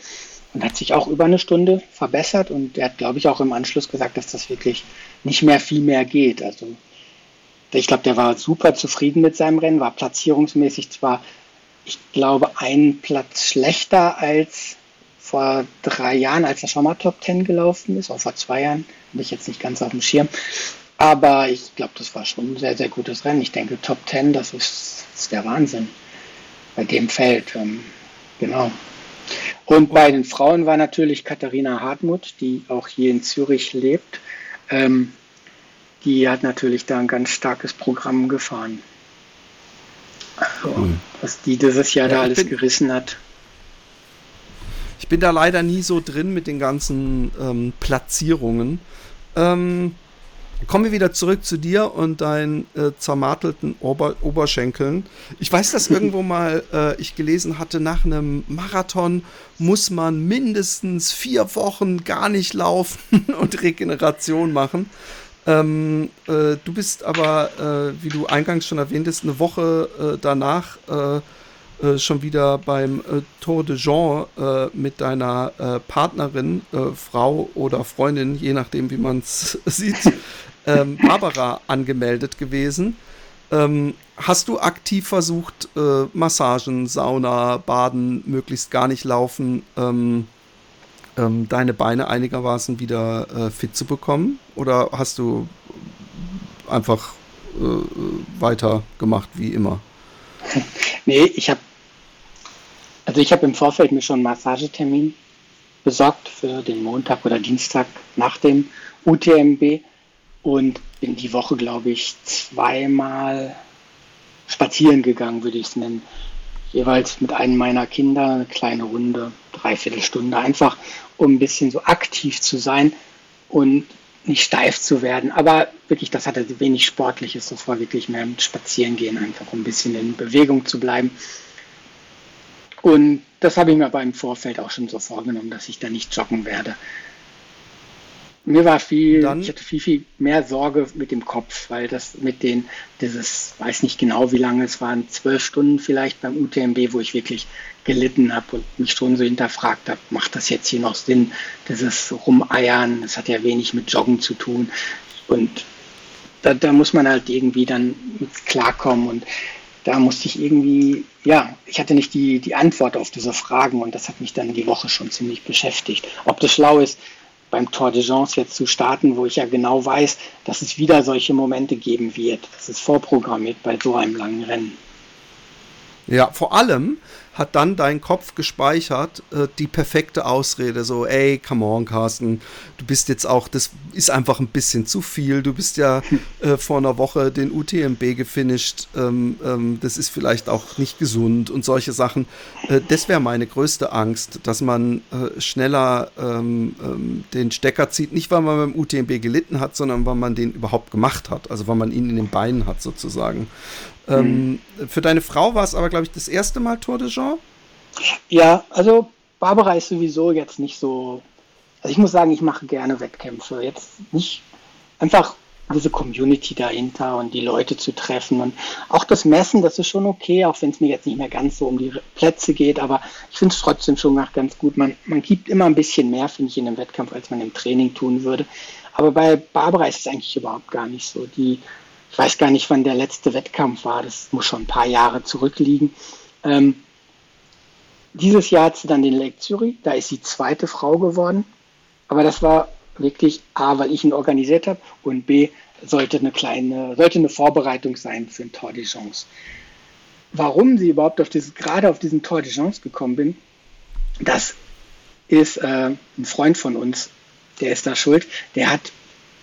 und hat sich auch über eine Stunde verbessert und er hat, glaube ich, auch im Anschluss gesagt, dass das wirklich nicht mehr viel mehr geht. Also ich glaube, der war super zufrieden mit seinem Rennen, war platzierungsmäßig zwar, ich glaube, einen Platz schlechter als vor drei Jahren, als er schon mal Top Ten gelaufen ist, auch vor zwei Jahren, habe ich jetzt nicht ganz auf dem Schirm. Aber ich glaube, das war schon ein sehr, sehr gutes Rennen. Ich denke, Top Ten, das ist, ist der Wahnsinn bei dem Feld. Ähm, genau. Und bei den Frauen war natürlich Katharina Hartmut, die auch hier in Zürich lebt. Ähm, die hat natürlich da ein ganz starkes Programm gefahren. Also, cool. was die dieses Jahr ja, da alles gerissen hat. Ich bin da leider nie so drin mit den ganzen ähm, Platzierungen. Ähm, Kommen wir wieder zurück zu dir und deinen äh, zermartelten Ober Oberschenkeln. Ich weiß, dass irgendwo mal äh, ich gelesen hatte, nach einem Marathon muss man mindestens vier Wochen gar nicht laufen und Regeneration machen. Ähm, äh, du bist aber, äh, wie du eingangs schon erwähntest, eine Woche äh, danach äh, äh, schon wieder beim äh, Tour de Jean mit deiner Partnerin, Frau oder Freundin, je nachdem, wie man es sieht, ähm, Barbara angemeldet gewesen. Ähm, hast du aktiv versucht, Massagen, Sauna, Baden, möglichst gar nicht laufen, ähm, ähm, deine Beine einigermaßen wieder äh, fit zu bekommen? Oder hast du einfach äh, weiter gemacht wie immer? Nee, ich habe also ich habe im Vorfeld mir schon einen Massagetermin besorgt für den Montag oder Dienstag nach dem UTMB und bin die Woche, glaube ich, zweimal spazieren gegangen, würde ich es nennen jeweils mit einem meiner Kinder eine kleine Runde, dreiviertel Stunde, einfach um ein bisschen so aktiv zu sein und nicht steif zu werden. Aber wirklich, das hatte wenig Sportliches. Das war wirklich mehr mit Spazierengehen, einfach um ein bisschen in Bewegung zu bleiben. Und das habe ich mir beim Vorfeld auch schon so vorgenommen, dass ich da nicht joggen werde. Mir war viel, Dann, ich hatte viel, viel mehr Sorge mit dem Kopf, weil das mit den, dieses, weiß nicht genau wie lange es waren, zwölf Stunden vielleicht beim UTMB, wo ich wirklich gelitten habe und mich schon so hinterfragt habe, macht das jetzt hier noch Sinn, dieses Rumeiern, das hat ja wenig mit Joggen zu tun. Und da, da muss man halt irgendwie dann mit klarkommen und da musste ich irgendwie, ja, ich hatte nicht die, die Antwort auf diese Fragen und das hat mich dann die Woche schon ziemlich beschäftigt. Ob das schlau ist, beim Tour de France jetzt zu starten, wo ich ja genau weiß, dass es wieder solche Momente geben wird. Das ist vorprogrammiert bei so einem langen Rennen. Ja, vor allem, hat dann dein Kopf gespeichert äh, die perfekte Ausrede. So, ey, come on, Carsten, du bist jetzt auch, das ist einfach ein bisschen zu viel. Du bist ja äh, vor einer Woche den UTMB gefinisht. Ähm, ähm, das ist vielleicht auch nicht gesund und solche Sachen. Äh, das wäre meine größte Angst, dass man äh, schneller ähm, ähm, den Stecker zieht. Nicht, weil man beim UTMB gelitten hat, sondern weil man den überhaupt gemacht hat. Also, weil man ihn in den Beinen hat, sozusagen. Ähm, mhm. Für deine Frau war es aber, glaube ich, das erste Mal Tour de Jean? Ja, also Barbara ist sowieso jetzt nicht so. Also ich muss sagen, ich mache gerne Wettkämpfe. Jetzt nicht einfach diese Community dahinter und die Leute zu treffen und auch das Messen, das ist schon okay, auch wenn es mir jetzt nicht mehr ganz so um die Plätze geht, aber ich finde es trotzdem schon nach ganz gut. Man, man gibt immer ein bisschen mehr, finde ich, in einem Wettkampf, als man im Training tun würde. Aber bei Barbara ist es eigentlich überhaupt gar nicht so. Die ich weiß gar nicht, wann der letzte Wettkampf war, das muss schon ein paar Jahre zurückliegen. Ähm, dieses Jahr hat sie dann den Lake Zürich, da ist sie zweite Frau geworden. Aber das war wirklich A, weil ich ihn organisiert habe und B, sollte eine kleine, sollte eine Vorbereitung sein für ein Tour de Chance. Warum sie überhaupt auf dieses, gerade auf diesen Tour de Chance gekommen bin, das ist äh, ein Freund von uns, der ist da schuld. Der hat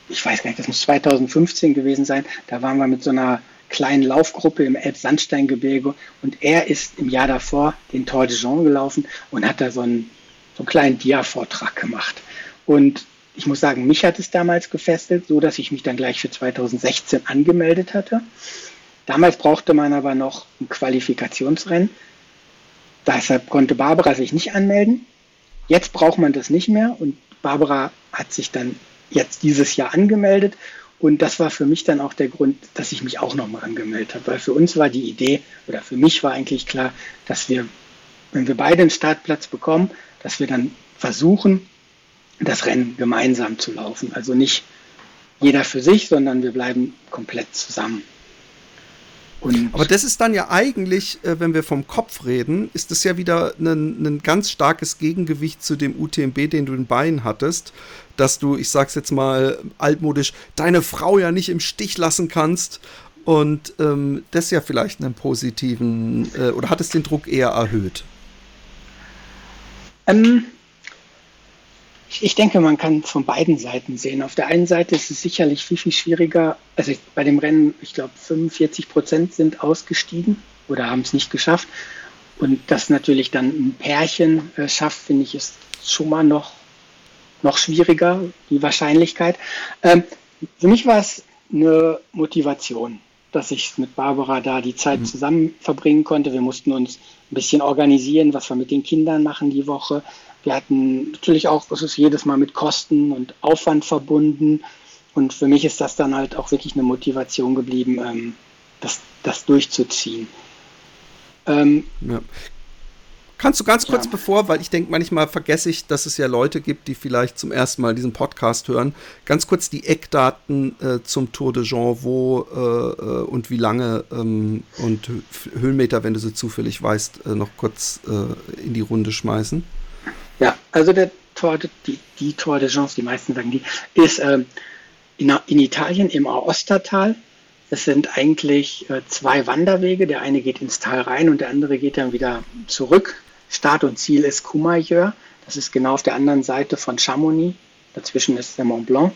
ich weiß gar nicht, das muss 2015 gewesen sein, da waren wir mit so einer kleinen Laufgruppe im Elbsandsteingebirge und er ist im Jahr davor den Tour de Jean gelaufen und hat da so einen, so einen kleinen Dia-Vortrag gemacht. Und ich muss sagen, mich hat es damals gefesselt, so dass ich mich dann gleich für 2016 angemeldet hatte. Damals brauchte man aber noch ein Qualifikationsrennen. Deshalb konnte Barbara sich nicht anmelden. Jetzt braucht man das nicht mehr und Barbara hat sich dann jetzt dieses Jahr angemeldet. Und das war für mich dann auch der Grund, dass ich mich auch nochmal angemeldet habe. Weil für uns war die Idee, oder für mich war eigentlich klar, dass wir, wenn wir beide einen Startplatz bekommen, dass wir dann versuchen, das Rennen gemeinsam zu laufen. Also nicht jeder für sich, sondern wir bleiben komplett zusammen. Und Aber das ist dann ja eigentlich, äh, wenn wir vom Kopf reden, ist das ja wieder ein, ein ganz starkes Gegengewicht zu dem UTMB, den du in Beinen hattest, dass du, ich sag's jetzt mal altmodisch, deine Frau ja nicht im Stich lassen kannst und ähm, das ja vielleicht einen positiven, äh, oder hat es den Druck eher erhöht? Ähm, ich denke, man kann von beiden Seiten sehen. Auf der einen Seite ist es sicherlich viel, viel schwieriger. Also bei dem Rennen, ich glaube, 45 Prozent sind ausgestiegen oder haben es nicht geschafft. Und das natürlich dann ein Pärchen äh, schafft, finde ich, ist schon mal noch, noch schwieriger, die Wahrscheinlichkeit. Ähm, für mich war es eine Motivation, dass ich mit Barbara da die Zeit mhm. zusammen verbringen konnte. Wir mussten uns ein bisschen organisieren, was wir mit den Kindern machen die Woche. Wir hatten natürlich auch, es ist jedes Mal mit Kosten und Aufwand verbunden. Und für mich ist das dann halt auch wirklich eine Motivation geblieben, ähm, das, das durchzuziehen. Ähm, ja. Kannst du ganz kurz ja. bevor, weil ich denke, manchmal vergesse ich, dass es ja Leute gibt, die vielleicht zum ersten Mal diesen Podcast hören, ganz kurz die Eckdaten äh, zum Tour de Jean, wo äh, äh und wie lange ähm, und Höhenmeter, wenn du sie zufällig weißt, äh, noch kurz äh, in die Runde schmeißen. Ja, also der Tour de, die, die Tour de Jean, die meisten sagen die, ist ähm, in, in, Italien im Aostatal. Es sind eigentlich äh, zwei Wanderwege. Der eine geht ins Tal rein und der andere geht dann wieder zurück Start und Ziel ist Courmayeur. Das ist genau auf der anderen Seite von Chamonix. Dazwischen ist der Mont Blanc.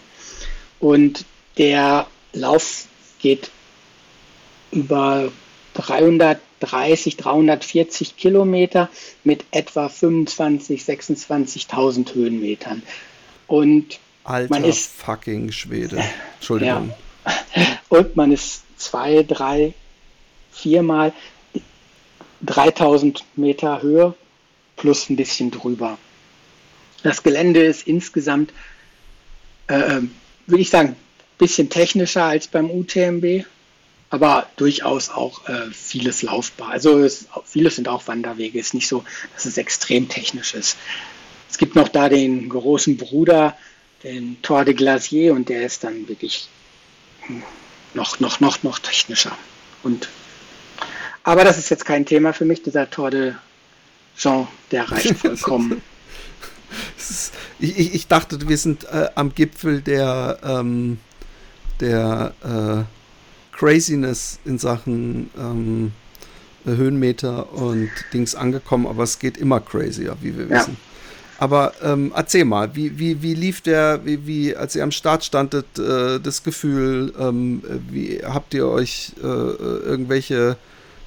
Und der Lauf geht über 330, 340 Kilometer mit etwa 25, 26.000 Höhenmetern. Und Alter man ist fucking Schwede. Entschuldigung. Ja. Und man ist zwei, drei, viermal 3000 Meter Höhe plus ein bisschen drüber. Das Gelände ist insgesamt, äh, ähm, würde ich sagen, ein bisschen technischer als beim UTMB, aber durchaus auch äh, vieles laufbar. Also es, vieles sind auch Wanderwege. Es ist nicht so, dass es extrem technisch ist. Es gibt noch da den großen Bruder, den Tour de Glacier, und der ist dann wirklich noch, noch, noch, noch technischer. Und, aber das ist jetzt kein Thema für mich, dieser Tour de Jean, der reicht vollkommen. ich, ich, ich, dachte, wir sind äh, am Gipfel der, ähm, der äh, Craziness in Sachen ähm, Höhenmeter und Dings angekommen, aber es geht immer crazier, wie wir wissen. Ja. Aber ähm, erzähl mal, wie, wie, wie lief der, wie, wie, als ihr am Start standet, äh, das Gefühl, ähm, wie habt ihr euch äh, irgendwelche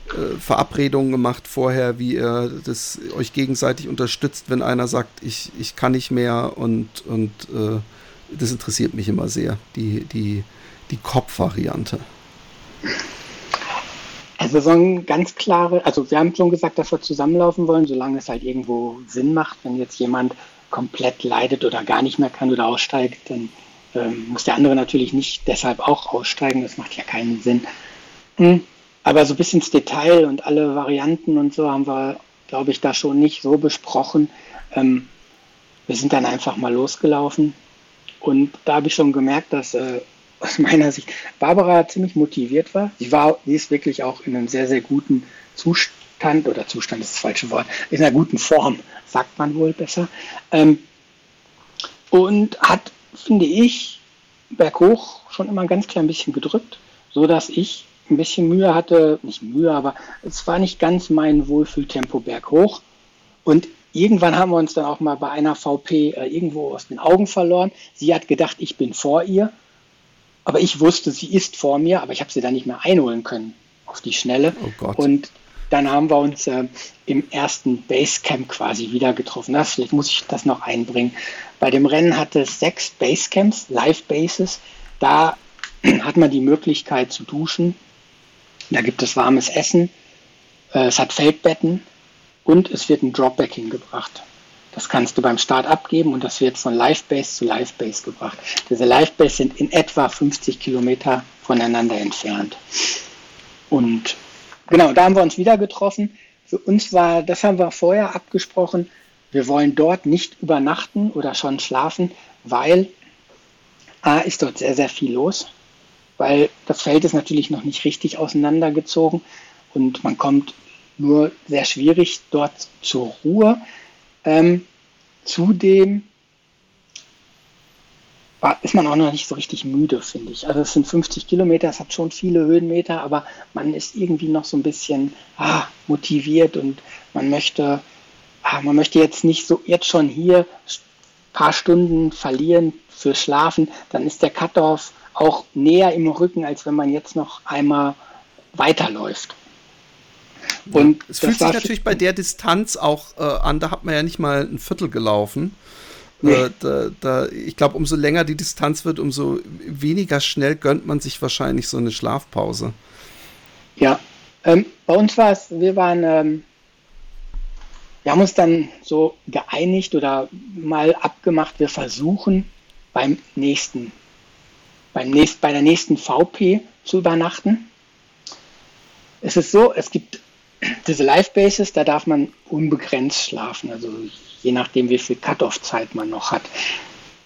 äh, Verabredungen gemacht vorher, wie ihr das euch gegenseitig unterstützt, wenn einer sagt, ich, ich kann nicht mehr und, und äh, das interessiert mich immer sehr, die, die, die Kopfvariante. Also so ein ganz klare, also wir haben schon gesagt, dass wir zusammenlaufen wollen, solange es halt irgendwo Sinn macht. Wenn jetzt jemand komplett leidet oder gar nicht mehr kann oder aussteigt, dann ähm, muss der andere natürlich nicht deshalb auch aussteigen. Das macht ja keinen Sinn. Hm. Aber so bis ins Detail und alle Varianten und so haben wir, glaube ich, da schon nicht so besprochen. Ähm, wir sind dann einfach mal losgelaufen und da habe ich schon gemerkt, dass äh, aus meiner Sicht Barbara ziemlich motiviert war. Sie war, sie ist wirklich auch in einem sehr, sehr guten Zustand oder Zustand ist das falsche Wort, in einer guten Form, sagt man wohl besser. Ähm, und hat, finde ich, berghoch schon immer ein ganz klein bisschen gedrückt, so dass ich ein bisschen Mühe hatte, nicht Mühe, aber es war nicht ganz mein Wohlfühltempo berghoch. Und irgendwann haben wir uns dann auch mal bei einer VP äh, irgendwo aus den Augen verloren. Sie hat gedacht, ich bin vor ihr, aber ich wusste, sie ist vor mir, aber ich habe sie dann nicht mehr einholen können auf die Schnelle. Oh Und dann haben wir uns äh, im ersten Basecamp quasi wieder getroffen. Das, vielleicht muss ich das noch einbringen. Bei dem Rennen hatte es sechs Basecamps, Live-Bases. Da hat man die Möglichkeit zu duschen da gibt es warmes Essen, äh, es hat Feldbetten und es wird ein Dropback hingebracht. Das kannst du beim Start abgeben und das wird von Livebase zu Livebase gebracht. Diese Livebase sind in etwa 50 Kilometer voneinander entfernt. Und genau, da haben wir uns wieder getroffen. Für uns war, das haben wir vorher abgesprochen, wir wollen dort nicht übernachten oder schon schlafen, weil A ist dort sehr, sehr viel los weil das Feld ist natürlich noch nicht richtig auseinandergezogen und man kommt nur sehr schwierig dort zur Ruhe. Ähm, zudem ist man auch noch nicht so richtig müde, finde ich. Also es sind 50 Kilometer, es hat schon viele Höhenmeter, aber man ist irgendwie noch so ein bisschen ah, motiviert und man möchte, ah, man möchte jetzt nicht so jetzt schon hier ein paar Stunden verlieren für Schlafen, dann ist der Cut-off auch näher im Rücken, als wenn man jetzt noch einmal weiterläuft. Und es fühlt sich natürlich bei der Distanz auch äh, an, da hat man ja nicht mal ein Viertel gelaufen. Nee. Äh, da, da, ich glaube, umso länger die Distanz wird, umso weniger schnell gönnt man sich wahrscheinlich so eine Schlafpause. Ja, ähm, bei uns war es, wir waren, ähm, wir haben uns dann so geeinigt oder mal abgemacht, wir versuchen beim nächsten beim nächst, bei der nächsten VP zu übernachten. Es ist so, es gibt diese Live-Bases, da darf man unbegrenzt schlafen, also je nachdem, wie viel Cut-Off-Zeit man noch hat.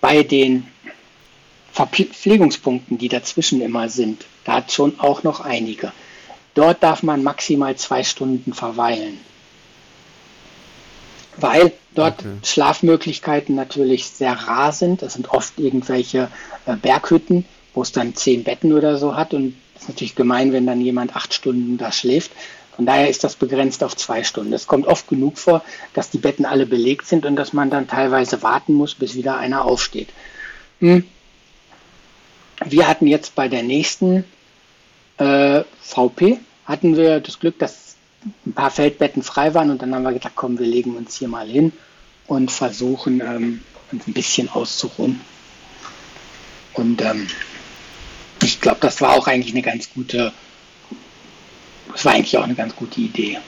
Bei den Verpflegungspunkten, die dazwischen immer sind, da hat schon auch noch einige. Dort darf man maximal zwei Stunden verweilen. Weil dort okay. Schlafmöglichkeiten natürlich sehr rar sind. Das sind oft irgendwelche äh, Berghütten, wo es dann zehn Betten oder so hat. Und es ist natürlich gemein, wenn dann jemand acht Stunden da schläft. Von daher ist das begrenzt auf zwei Stunden. Es kommt oft genug vor, dass die Betten alle belegt sind und dass man dann teilweise warten muss, bis wieder einer aufsteht. Hm. Wir hatten jetzt bei der nächsten äh, VP, hatten wir das Glück, dass ein paar Feldbetten frei waren und dann haben wir gesagt, komm, wir legen uns hier mal hin und versuchen ähm, uns ein bisschen auszuruhen. Und ähm, ich glaube, das war auch eigentlich eine ganz gute, das war eigentlich auch eine ganz gute Idee.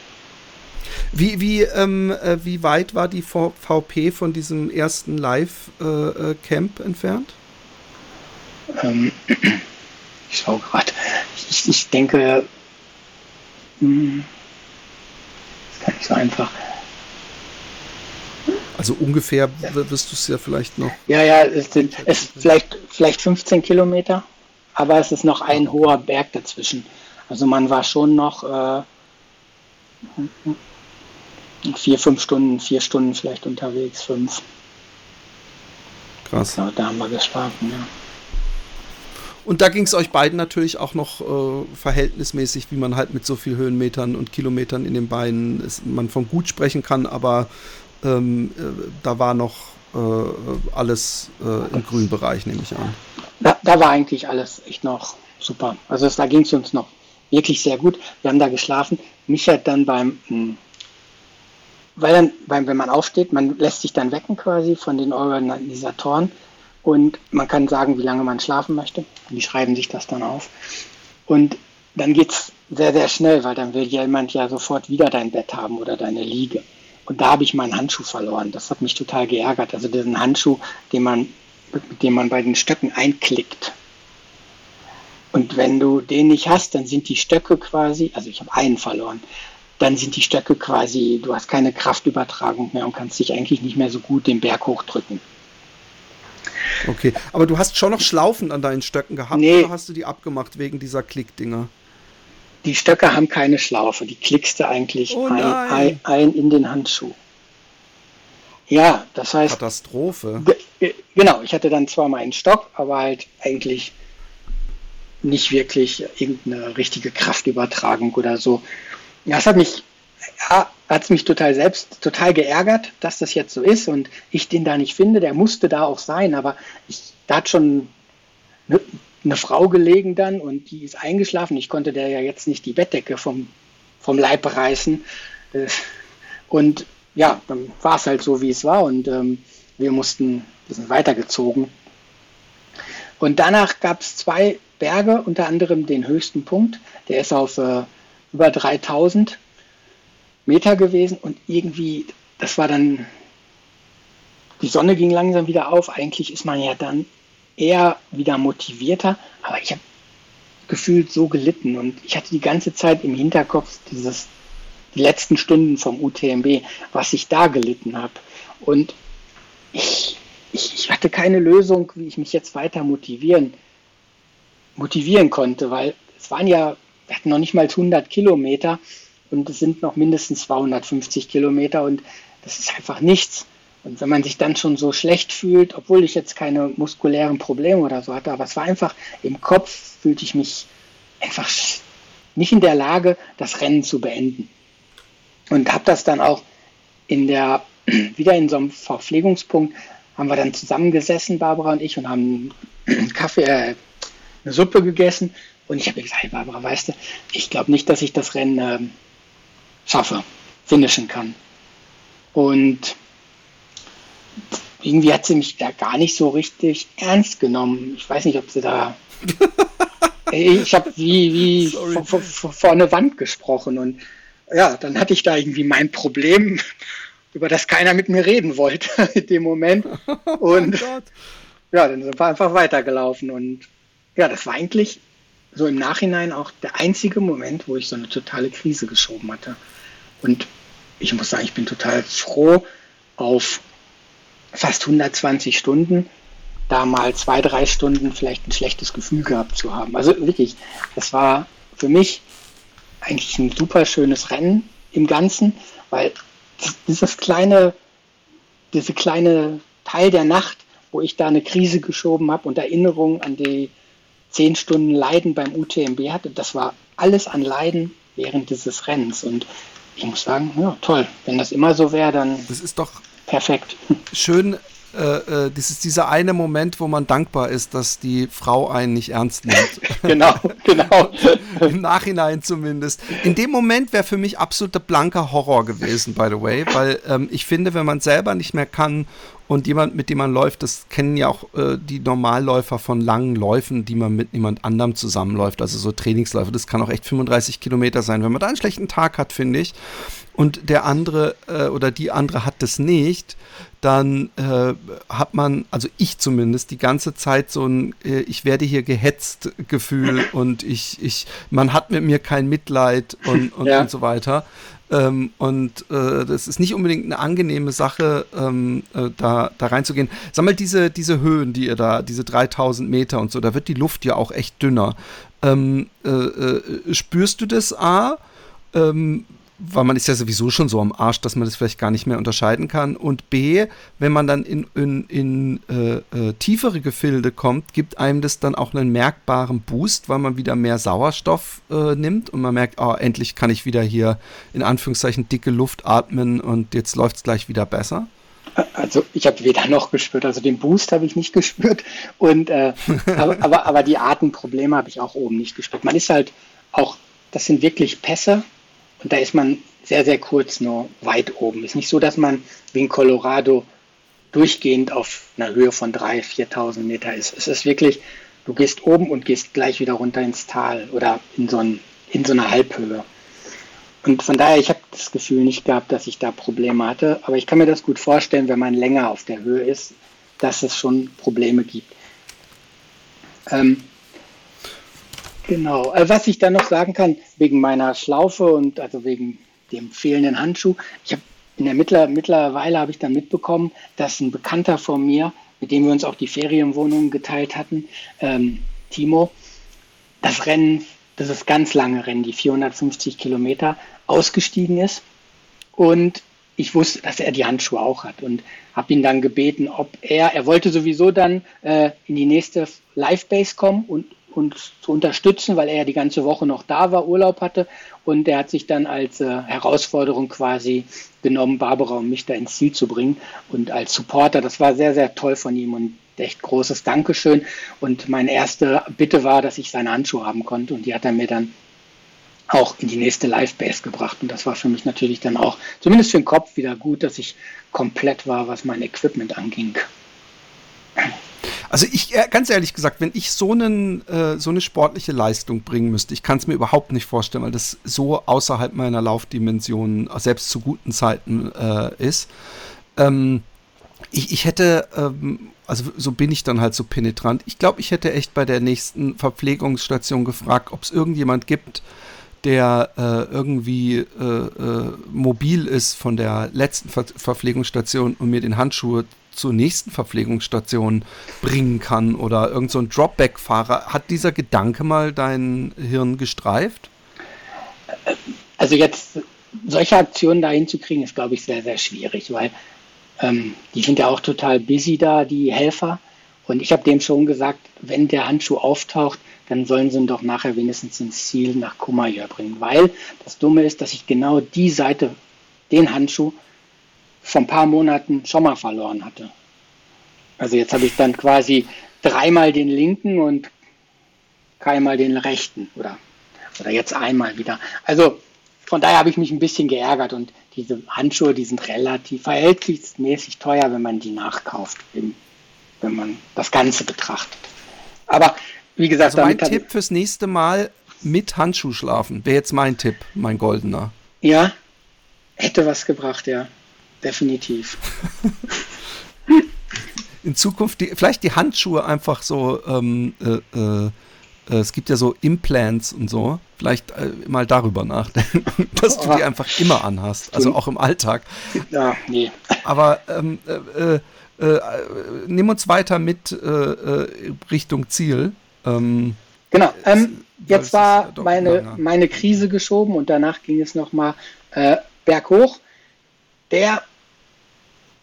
Wie, wie, ähm, äh, wie weit war die VP von diesem ersten Live-Camp äh, äh entfernt? Ähm, ich schaue gerade. Ich, ich denke, mh, das kann nicht so einfach. Also ungefähr wirst du es ja vielleicht noch. Ja, ja, es sind es vielleicht, vielleicht 15 Kilometer, aber es ist noch ein hoher Berg dazwischen. Also man war schon noch äh, vier, fünf Stunden, vier Stunden vielleicht unterwegs, fünf. Krass. Ja, da haben wir geschlafen, ja. Und da ging es euch beiden natürlich auch noch äh, verhältnismäßig, wie man halt mit so viel Höhenmetern und Kilometern in den Beinen ist, man von gut sprechen kann, aber ähm, äh, da war noch äh, alles äh, im grünen Bereich, nehme ich an. Da, da, war eigentlich alles echt noch super. Also da ging es uns noch wirklich sehr gut. Wir haben da geschlafen. Mich hat dann beim, hm, weil dann, beim, wenn man aufsteht, man lässt sich dann wecken quasi von den Organisatoren und man kann sagen, wie lange man schlafen möchte. Die schreiben sich das dann auf. Und dann geht es sehr, sehr schnell, weil dann will jemand ja sofort wieder dein Bett haben oder deine Liege. Und da habe ich meinen Handschuh verloren. Das hat mich total geärgert. Also diesen Handschuh, den man, mit dem man bei den Stöcken einklickt. Und wenn du den nicht hast, dann sind die Stöcke quasi, also ich habe einen verloren, dann sind die Stöcke quasi, du hast keine Kraftübertragung mehr und kannst dich eigentlich nicht mehr so gut den Berg hochdrücken. Okay, aber du hast schon noch Schlaufen an deinen Stöcken gehabt nee. oder hast du die abgemacht wegen dieser Klickdinger? Die Stöcke haben keine Schlaufe, die klickst du eigentlich oh ein, ein, ein, in den Handschuh. Ja, das heißt. Katastrophe. Genau, ich hatte dann zwar mal einen Stock, aber halt eigentlich nicht wirklich irgendeine richtige Kraftübertragung oder so. Das hat mich ja, hat mich total selbst total geärgert, dass das jetzt so ist und ich den da nicht finde. Der musste da auch sein, aber ich, da hat schon eine, eine Frau gelegen dann und die ist eingeschlafen. Ich konnte der ja jetzt nicht die Bettdecke vom, vom Leib reißen. Äh, und ja, dann war es halt so, wie es war und ähm, wir mussten, wir sind weitergezogen. Und danach gab es zwei Berge, unter anderem den höchsten Punkt, der ist auf äh, über 3000 Meter gewesen und irgendwie, das war dann, die Sonne ging langsam wieder auf. Eigentlich ist man ja dann eher wieder motivierter, aber ich habe gefühlt so gelitten und ich hatte die ganze Zeit im Hinterkopf dieses, die letzten Stunden vom UTMB, was ich da gelitten habe. Und ich, ich, ich hatte keine Lösung, wie ich mich jetzt weiter motivieren, motivieren konnte, weil es waren ja, wir hatten noch nicht mal 100 Kilometer und es sind noch mindestens 250 Kilometer und das ist einfach nichts. Und wenn man sich dann schon so schlecht fühlt, obwohl ich jetzt keine muskulären Probleme oder so hatte, aber es war einfach im Kopf, fühlte ich mich einfach nicht in der Lage, das Rennen zu beenden. Und habe das dann auch in der, wieder in so einem Verpflegungspunkt, haben wir dann zusammengesessen, Barbara und ich, und haben einen Kaffee, äh, eine Suppe gegessen. Und ich habe gesagt, hey Barbara, weißt du, ich glaube nicht, dass ich das Rennen äh, schaffe, finishen kann. Und irgendwie hat sie mich da gar nicht so richtig ernst genommen. Ich weiß nicht, ob sie da. ich habe wie, wie vor, vor, vor eine Wand gesprochen und ja, dann hatte ich da irgendwie mein Problem, über das keiner mit mir reden wollte in dem Moment. Oh und oh ja, dann sind wir einfach weitergelaufen und ja, das war eigentlich so im Nachhinein auch der einzige Moment, wo ich so eine totale Krise geschoben hatte. Und ich muss sagen, ich bin total froh, auf fast 120 Stunden da mal zwei, drei Stunden vielleicht ein schlechtes Gefühl gehabt zu haben. Also wirklich, das war für mich eigentlich ein super schönes Rennen im Ganzen, weil dieses kleine, diese kleine Teil der Nacht, wo ich da eine Krise geschoben habe und Erinnerungen an die zehn Stunden Leiden beim UTMB hatte, das war alles an Leiden während dieses Rennens. Und ich muss sagen, ja, toll. Wenn das immer so wäre, dann. Das ist doch perfekt. Schön, äh, äh, das ist dieser eine Moment, wo man dankbar ist, dass die Frau einen nicht ernst nimmt. genau, genau. Im Nachhinein zumindest. In dem Moment wäre für mich absoluter blanker Horror gewesen, by the way, weil ähm, ich finde, wenn man selber nicht mehr kann und jemand, mit dem man läuft, das kennen ja auch äh, die Normalläufer von langen Läufen, die man mit jemand anderem zusammenläuft, also so Trainingsläufe. Das kann auch echt 35 Kilometer sein. Wenn man da einen schlechten Tag hat, finde ich, und der andere äh, oder die andere hat das nicht, dann äh, hat man, also ich zumindest, die ganze Zeit so ein äh, Ich werde hier gehetzt Gefühl und ich, ich, man hat mit mir kein Mitleid und, und, ja. und so weiter. Ähm, und äh, das ist nicht unbedingt eine angenehme Sache, ähm, äh, da, da reinzugehen. Sag mal, diese, diese Höhen, die ihr da, diese 3000 Meter und so, da wird die Luft ja auch echt dünner. Ähm, äh, äh spürst du das A? Weil man ist ja sowieso schon so am Arsch, dass man das vielleicht gar nicht mehr unterscheiden kann. Und B, wenn man dann in, in, in äh, äh, tiefere Gefilde kommt, gibt einem das dann auch einen merkbaren Boost, weil man wieder mehr Sauerstoff äh, nimmt und man merkt, oh, endlich kann ich wieder hier in Anführungszeichen dicke Luft atmen und jetzt läuft es gleich wieder besser. Also ich habe weder noch gespürt, also den Boost habe ich nicht gespürt und äh, aber, aber, aber die Atemprobleme habe ich auch oben nicht gespürt. Man ist halt auch, das sind wirklich Pässe, und da ist man sehr, sehr kurz nur weit oben. Ist nicht so, dass man wie in Colorado durchgehend auf einer Höhe von 3.000, 4.000 Meter ist. Es ist wirklich, du gehst oben und gehst gleich wieder runter ins Tal oder in so, ein, in so eine Halbhöhe. Und von daher, ich habe das Gefühl nicht gehabt, dass ich da Probleme hatte. Aber ich kann mir das gut vorstellen, wenn man länger auf der Höhe ist, dass es schon Probleme gibt. Ähm, Genau. Äh, was ich dann noch sagen kann, wegen meiner Schlaufe und also wegen dem fehlenden Handschuh, ich habe in der Mittler, mittlerweile habe ich dann mitbekommen, dass ein Bekannter von mir, mit dem wir uns auch die Ferienwohnung geteilt hatten, ähm, Timo, das Rennen, das ist ganz lange Rennen, die 450 Kilometer, ausgestiegen ist. Und ich wusste, dass er die Handschuhe auch hat und habe ihn dann gebeten, ob er, er wollte sowieso dann äh, in die nächste Live-Base kommen und uns zu unterstützen, weil er ja die ganze Woche noch da war, Urlaub hatte. Und er hat sich dann als äh, Herausforderung quasi genommen, Barbara und mich da ins Ziel zu bringen. Und als Supporter, das war sehr, sehr toll von ihm und echt großes Dankeschön. Und meine erste Bitte war, dass ich seine Handschuhe haben konnte. Und die hat er mir dann auch in die nächste Live-Base gebracht. Und das war für mich natürlich dann auch, zumindest für den Kopf, wieder gut, dass ich komplett war, was mein Equipment anging. Also ich, äh, ganz ehrlich gesagt, wenn ich so, einen, äh, so eine sportliche Leistung bringen müsste, ich kann es mir überhaupt nicht vorstellen, weil das so außerhalb meiner Laufdimension, selbst zu guten Zeiten äh, ist. Ähm, ich, ich hätte, ähm, also so bin ich dann halt so penetrant. Ich glaube, ich hätte echt bei der nächsten Verpflegungsstation gefragt, ob es irgendjemand gibt, der äh, irgendwie äh, äh, mobil ist von der letzten Ver Verpflegungsstation und mir den Handschuh zur nächsten Verpflegungsstation bringen kann oder irgend so Dropback-Fahrer. Hat dieser Gedanke mal dein Hirn gestreift? Also jetzt solche Aktionen dahin zu kriegen, ist, glaube ich, sehr, sehr schwierig, weil ähm, die sind ja auch total busy da, die Helfer. Und ich habe dem schon gesagt, wenn der Handschuh auftaucht, dann sollen sie ihn doch nachher wenigstens ins Ziel nach Kumaya bringen. Weil das Dumme ist, dass ich genau die Seite, den Handschuh, vor ein paar Monaten schon mal verloren hatte. Also jetzt habe ich dann quasi dreimal den linken und keinmal den rechten oder, oder jetzt einmal wieder. Also von daher habe ich mich ein bisschen geärgert und diese Handschuhe, die sind relativ verhältnismäßig teuer, wenn man die nachkauft, wenn, wenn man das Ganze betrachtet. Aber wie gesagt, also mein Tipp fürs nächste Mal mit Handschuh schlafen wäre jetzt mein Tipp, mein goldener. Ja, hätte was gebracht, ja definitiv. in Zukunft die, vielleicht die Handschuhe einfach so, ähm, äh, äh, äh, es gibt ja so Implants und so, vielleicht äh, mal darüber nachdenken, dass du die einfach immer anhast, also auch im Alltag. Ja, nee. Aber ähm, äh, äh, nimm uns weiter mit Richtung Ziel. Ähm, genau, ähm, jetzt war meine, meine Krise geschoben und danach ging es nochmal äh, berghoch. Der,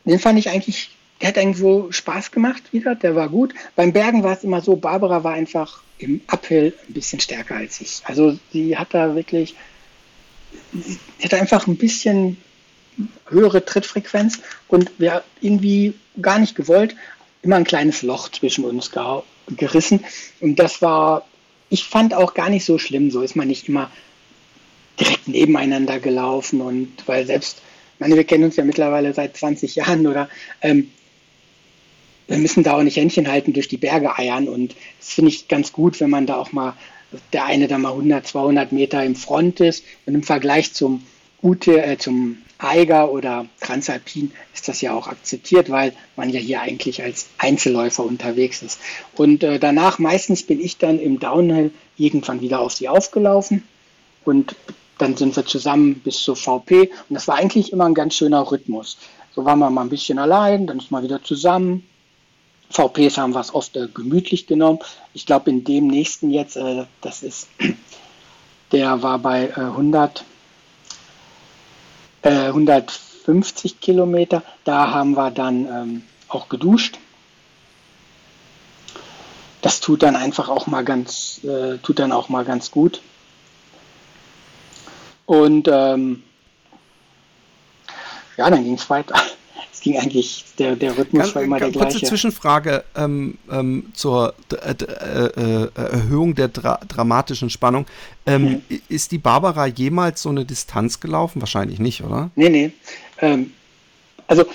den fand ich eigentlich, der hat irgendwo Spaß gemacht wieder, der war gut. Beim Bergen war es immer so, Barbara war einfach im Uphill ein bisschen stärker als ich. Also sie hat da wirklich, sie hat einfach ein bisschen höhere Trittfrequenz und wir irgendwie gar nicht gewollt, immer ein kleines Loch zwischen uns gerissen. Und das war, ich fand auch gar nicht so schlimm. So ist man nicht immer direkt nebeneinander gelaufen und weil selbst, ich meine, wir kennen uns ja mittlerweile seit 20 Jahren oder ähm, wir müssen da auch nicht Händchen halten durch die Berge eiern. Und das finde ich ganz gut, wenn man da auch mal, der eine da mal 100, 200 Meter im Front ist. Und im Vergleich zum Ute, äh, zum Eiger oder Transalpin ist das ja auch akzeptiert, weil man ja hier eigentlich als Einzelläufer unterwegs ist. Und äh, danach meistens bin ich dann im Downhill irgendwann wieder auf sie aufgelaufen. Und dann sind wir zusammen bis zur VP und das war eigentlich immer ein ganz schöner Rhythmus. So waren wir mal ein bisschen allein, dann ist man wieder zusammen. VPs haben wir es oft äh, gemütlich genommen. Ich glaube, in dem nächsten jetzt, äh, das ist, der war bei 100, äh, 150 äh, Kilometer. Da haben wir dann ähm, auch geduscht. Das tut dann einfach auch mal ganz, äh, tut dann auch mal ganz gut. Und ähm, ja, dann ging es weiter. Es ging eigentlich, der, der Rhythmus ganz, war immer der gleiche. Kurze Zwischenfrage ähm, ähm, zur äh, äh, Erhöhung der dra dramatischen Spannung. Mhm. Ist die Barbara jemals so eine Distanz gelaufen? Wahrscheinlich nicht, oder? Nee, nee. Ähm, also,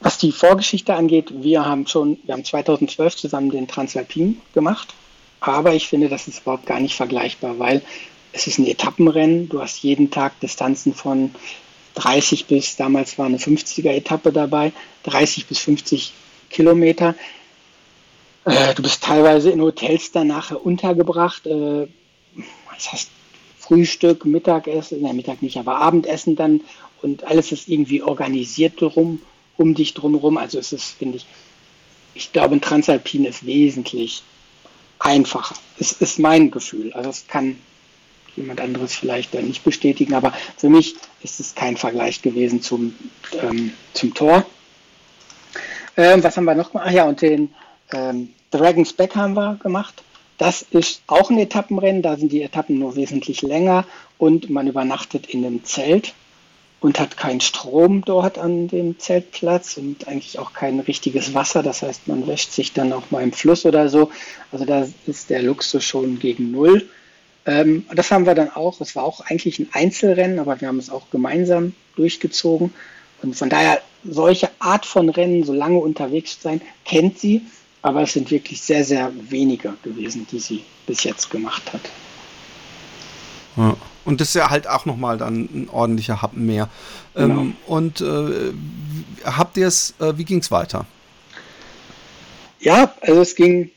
was die Vorgeschichte angeht, wir haben schon, wir haben 2012 zusammen den Transalpin gemacht. Aber ich finde, das ist überhaupt gar nicht vergleichbar, weil es ist ein Etappenrennen. Du hast jeden Tag Distanzen von 30 bis, damals war eine 50er-Etappe dabei, 30 bis 50 Kilometer. Äh, du bist teilweise in Hotels danach untergebracht. Äh, das heißt Frühstück, Mittagessen, nein, Mittag nicht, aber Abendessen dann und alles ist irgendwie organisiert drum, um dich drumherum. Also es ist, finde ich, ich glaube, ein Transalpin ist wesentlich einfacher. Es ist mein Gefühl. Also es kann jemand anderes vielleicht dann nicht bestätigen, aber für mich ist es kein Vergleich gewesen zum, ähm, zum Tor. Ähm, was haben wir noch? Ach ja, und den ähm, Dragons Back haben wir gemacht. Das ist auch ein Etappenrennen, da sind die Etappen nur wesentlich länger und man übernachtet in einem Zelt und hat keinen Strom dort an dem Zeltplatz und eigentlich auch kein richtiges Wasser. Das heißt, man wäscht sich dann auch mal im Fluss oder so. Also da ist der Luxus schon gegen Null. Ähm, das haben wir dann auch. Es war auch eigentlich ein Einzelrennen, aber wir haben es auch gemeinsam durchgezogen. Und von daher, solche Art von Rennen, so lange unterwegs sein, kennt sie. Aber es sind wirklich sehr, sehr wenige gewesen, die sie bis jetzt gemacht hat. Ja. Und das ist ja halt auch nochmal dann ein ordentlicher Happen mehr. Genau. Ähm, und äh, habt ihr es, äh, wie ging es weiter? Ja, also es ging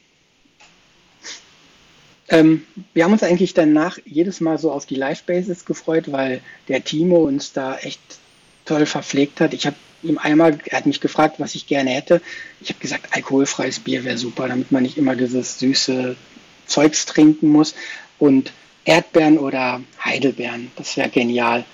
ähm, wir haben uns eigentlich danach jedes Mal so auf die Live-Basis gefreut, weil der Timo uns da echt toll verpflegt hat. Ich habe ihm einmal, er hat mich gefragt, was ich gerne hätte. Ich habe gesagt, alkoholfreies Bier wäre super, damit man nicht immer dieses süße Zeugs trinken muss. Und Erdbeeren oder Heidelbeeren, das wäre genial.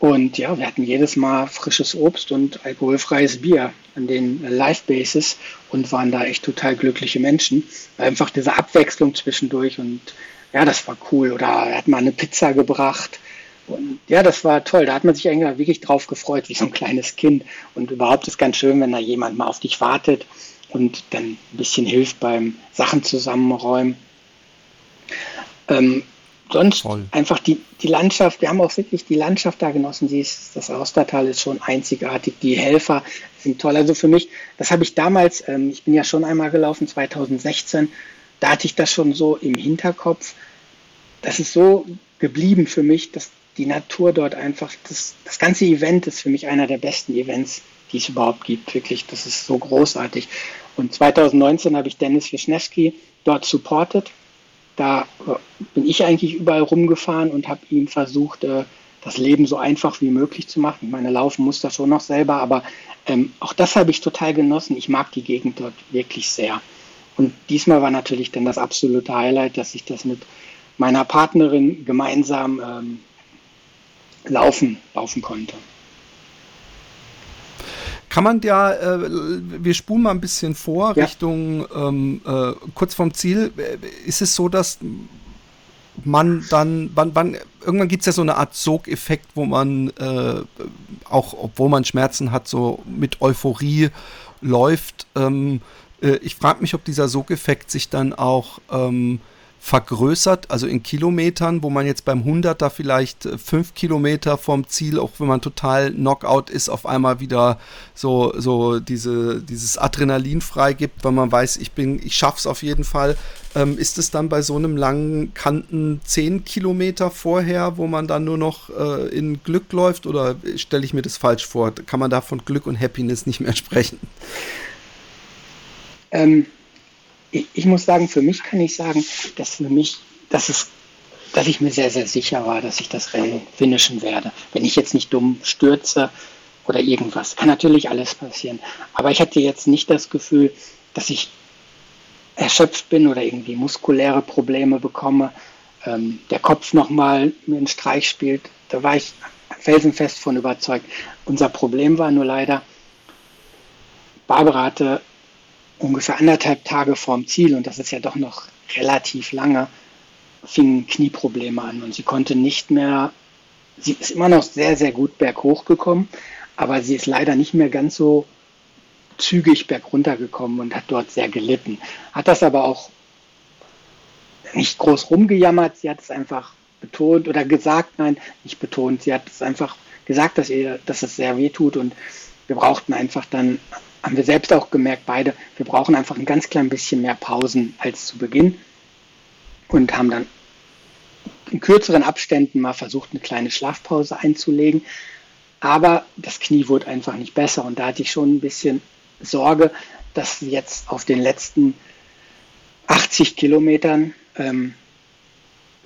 Und ja, wir hatten jedes Mal frisches Obst und alkoholfreies Bier an den Live-Bases und waren da echt total glückliche Menschen. Einfach diese Abwechslung zwischendurch und ja, das war cool. Oder er hat mal eine Pizza gebracht. Und ja, das war toll. Da hat man sich eigentlich wirklich drauf gefreut, wie so ein kleines Kind. Und überhaupt ist ganz schön, wenn da jemand mal auf dich wartet und dann ein bisschen hilft beim Sachen zusammenräumen. Ähm, sonst Voll. einfach die, die Landschaft, wir haben auch wirklich die Landschaft da genossen. Die ist, das Austertal ist schon einzigartig. Die Helfer sind toll. Also für mich, das habe ich damals, ähm, ich bin ja schon einmal gelaufen, 2016, da hatte ich das schon so im Hinterkopf. Das ist so geblieben für mich, dass die Natur dort einfach, das, das ganze Event ist für mich einer der besten Events die es überhaupt gibt. Wirklich, das ist so großartig. Und 2019 habe ich Dennis Wischnewski dort supportet. Da äh, bin ich eigentlich überall rumgefahren und habe ihm versucht, äh, das Leben so einfach wie möglich zu machen. Ich meine, laufen muss das schon noch selber, aber ähm, auch das habe ich total genossen. Ich mag die Gegend dort wirklich sehr. Und diesmal war natürlich dann das absolute Highlight, dass ich das mit meiner Partnerin gemeinsam ähm, laufen, laufen konnte. Kann man ja, äh, wir spulen mal ein bisschen vor ja. Richtung ähm, äh, kurz vom Ziel. Ist es so, dass man dann, wann, wann, irgendwann gibt es ja so eine Art Sogeffekt, wo man äh, auch, obwohl man Schmerzen hat, so mit Euphorie läuft. Ähm, äh, ich frage mich, ob dieser Sogeffekt sich dann auch ähm, vergrößert, also in Kilometern, wo man jetzt beim 100er vielleicht äh, fünf Kilometer vom Ziel, auch wenn man total Knockout ist, auf einmal wieder so, so diese, dieses Adrenalin freigibt, weil man weiß, ich bin, ich schaff's auf jeden Fall. Ähm, ist es dann bei so einem langen Kanten zehn Kilometer vorher, wo man dann nur noch äh, in Glück läuft oder stelle ich mir das falsch vor? Kann man da von Glück und Happiness nicht mehr sprechen? Ähm, ich, ich, muss sagen, für mich kann ich sagen, dass für mich, dass es, dass ich mir sehr, sehr sicher war, dass ich das Rennen finishen werde. Wenn ich jetzt nicht dumm stürze oder irgendwas. Kann natürlich alles passieren. Aber ich hatte jetzt nicht das Gefühl, dass ich erschöpft bin oder irgendwie muskuläre Probleme bekomme, ähm, der Kopf nochmal mir einen Streich spielt. Da war ich felsenfest von überzeugt. Unser Problem war nur leider, Barbara hatte ungefähr anderthalb Tage vorm Ziel, und das ist ja doch noch relativ lange, fingen Knieprobleme an und sie konnte nicht mehr, sie ist immer noch sehr, sehr gut berghoch gekommen, aber sie ist leider nicht mehr ganz so zügig bergunter gekommen und hat dort sehr gelitten. Hat das aber auch nicht groß rumgejammert, sie hat es einfach betont oder gesagt, nein, nicht betont, sie hat es einfach gesagt, dass ihr, dass es sehr weh tut und wir brauchten einfach dann haben wir selbst auch gemerkt, beide, wir brauchen einfach ein ganz klein bisschen mehr Pausen als zu Beginn und haben dann in kürzeren Abständen mal versucht, eine kleine Schlafpause einzulegen. Aber das Knie wurde einfach nicht besser und da hatte ich schon ein bisschen Sorge, dass jetzt auf den letzten 80 Kilometern ähm,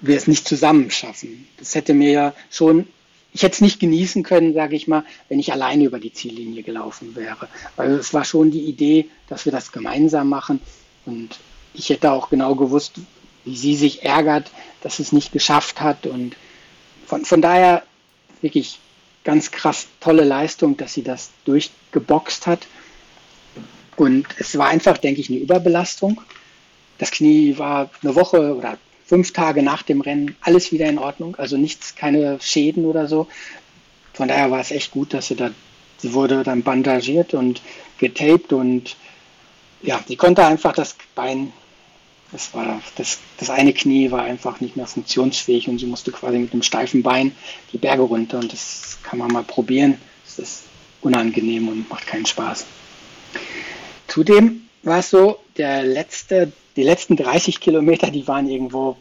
wir es nicht zusammen schaffen. Das hätte mir ja schon ich hätte es nicht genießen können, sage ich mal, wenn ich alleine über die Ziellinie gelaufen wäre. Weil es war schon die Idee, dass wir das gemeinsam machen. Und ich hätte auch genau gewusst, wie sie sich ärgert, dass es nicht geschafft hat. Und von, von daher wirklich ganz krass tolle Leistung, dass sie das durchgeboxt hat. Und es war einfach, denke ich, eine Überbelastung. Das Knie war eine Woche oder fünf Tage nach dem Rennen alles wieder in Ordnung, also nichts, keine Schäden oder so. Von daher war es echt gut, dass sie da, sie wurde dann bandagiert und getaped und ja, sie konnte einfach das Bein, das war das, das eine Knie war einfach nicht mehr funktionsfähig und sie musste quasi mit einem steifen Bein die Berge runter und das kann man mal probieren. Das ist unangenehm und macht keinen Spaß. Zudem war es so, der letzte die letzten 30 Kilometer, die waren irgendwo,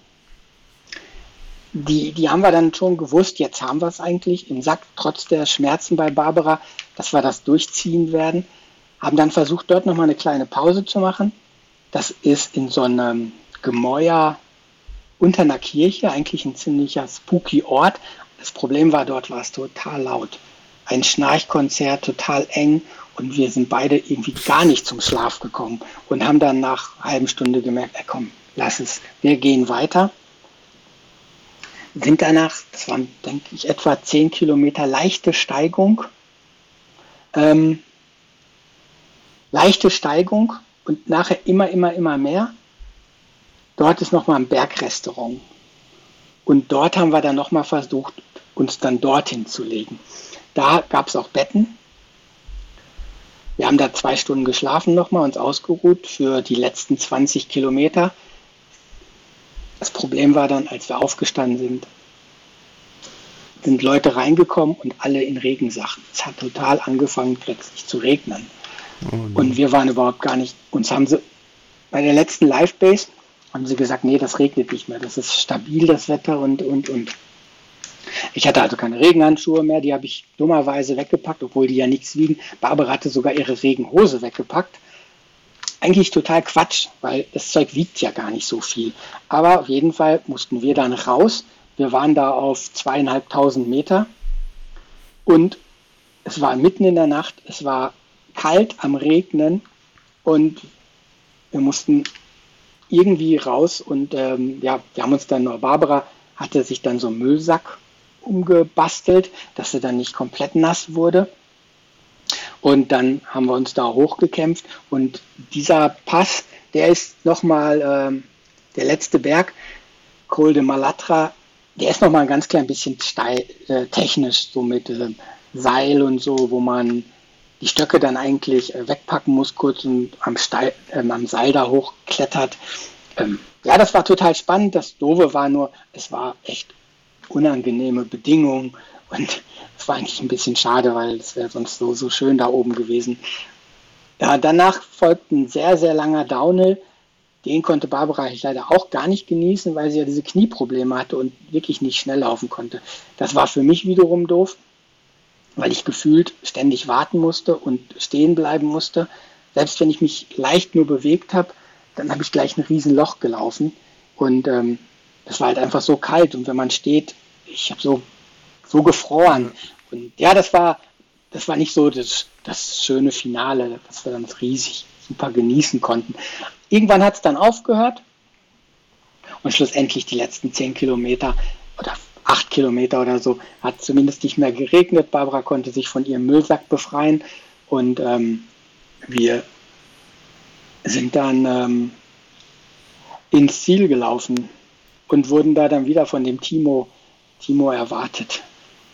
die, die haben wir dann schon gewusst, jetzt haben wir es eigentlich im Sack, trotz der Schmerzen bei Barbara, dass wir das durchziehen werden. Haben dann versucht, dort nochmal eine kleine Pause zu machen. Das ist in so einem Gemäuer unter einer Kirche, eigentlich ein ziemlicher spooky Ort. Das Problem war, dort war es total laut. Ein Schnarchkonzert, total eng und wir sind beide irgendwie gar nicht zum Schlaf gekommen und haben dann nach einer halben Stunde gemerkt, ey, komm, lass es, wir gehen weiter. Sind danach, das waren, denke ich, etwa 10 Kilometer leichte Steigung. Ähm, leichte Steigung und nachher immer, immer, immer mehr. Dort ist nochmal ein Bergrestaurant. Und dort haben wir dann nochmal versucht, uns dann dorthin zu legen. Da gab es auch Betten, wir haben da zwei Stunden geschlafen nochmal, uns ausgeruht für die letzten 20 Kilometer. Das Problem war dann, als wir aufgestanden sind, sind Leute reingekommen und alle in Regensachen. Es hat total angefangen, plötzlich zu regnen. Oh und wir waren überhaupt gar nicht, uns haben sie bei der letzten Live-Base haben sie gesagt, nee, das regnet nicht mehr, das ist stabil, das Wetter und, und, und. Ich hatte also keine Regenhandschuhe mehr, die habe ich dummerweise weggepackt, obwohl die ja nichts wiegen. Barbara hatte sogar ihre Regenhose weggepackt. Eigentlich total Quatsch, weil das Zeug wiegt ja gar nicht so viel. Aber auf jeden Fall mussten wir dann raus. Wir waren da auf zweieinhalbtausend Meter und es war mitten in der Nacht, es war kalt am Regnen und wir mussten irgendwie raus und ähm, ja, wir haben uns dann, Barbara hatte sich dann so einen Müllsack umgebastelt, dass er dann nicht komplett nass wurde. Und dann haben wir uns da hochgekämpft und dieser Pass, der ist nochmal ähm, der letzte Berg, Col de Malatra, der ist nochmal ein ganz klein bisschen steil, äh, technisch, so mit äh, Seil und so, wo man die Stöcke dann eigentlich äh, wegpacken muss kurz und am, Steil, ähm, am Seil da hochklettert. Ähm, ja, das war total spannend. Das Doofe war nur, es war echt unangenehme Bedingungen und es war eigentlich ein bisschen schade, weil es wäre sonst so, so schön da oben gewesen. Ja, danach folgt ein sehr, sehr langer Downhill. Den konnte Barbara leider auch gar nicht genießen, weil sie ja diese Knieprobleme hatte und wirklich nicht schnell laufen konnte. Das war für mich wiederum doof, weil ich gefühlt ständig warten musste und stehen bleiben musste. Selbst wenn ich mich leicht nur bewegt habe, dann habe ich gleich ein Riesenloch gelaufen. Und ähm, das war halt einfach so kalt. Und wenn man steht, ich habe so, so gefroren. Und ja, das war, das war nicht so das, das schöne Finale, was wir dann riesig super genießen konnten. Irgendwann hat es dann aufgehört und schlussendlich die letzten zehn Kilometer oder acht Kilometer oder so hat zumindest nicht mehr geregnet. Barbara konnte sich von ihrem Müllsack befreien und ähm, wir sind dann ähm, ins Ziel gelaufen und wurden da dann wieder von dem Timo, Timo erwartet.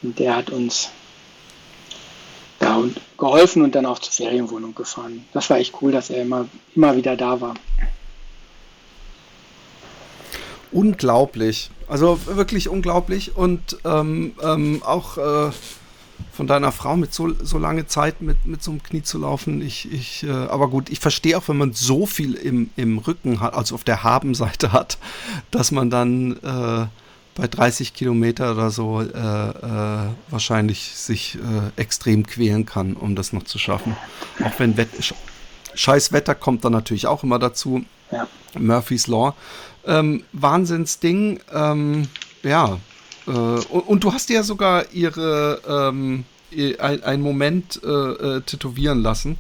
Und der hat uns und geholfen und dann auch zur Ferienwohnung gefahren. Das war echt cool, dass er immer, immer wieder da war. Unglaublich. Also wirklich unglaublich und ähm, ähm, auch äh, von deiner Frau mit so, so lange Zeit mit, mit so einem Knie zu laufen. Ich, ich, äh, aber gut, ich verstehe auch, wenn man so viel im, im Rücken hat, also auf der Habenseite hat, dass man dann äh, bei 30 Kilometer oder so äh, äh, wahrscheinlich sich äh, extrem quälen kann, um das noch zu schaffen. Auch wenn Wett scheiß Wetter kommt dann natürlich auch immer dazu. Ja. Murphy's Law. Ähm, Wahnsinnsding. Ähm, ja. Äh, und, und, du hast ja sogar ihre ähm, ein, ein Moment äh, äh, tätowieren lassen.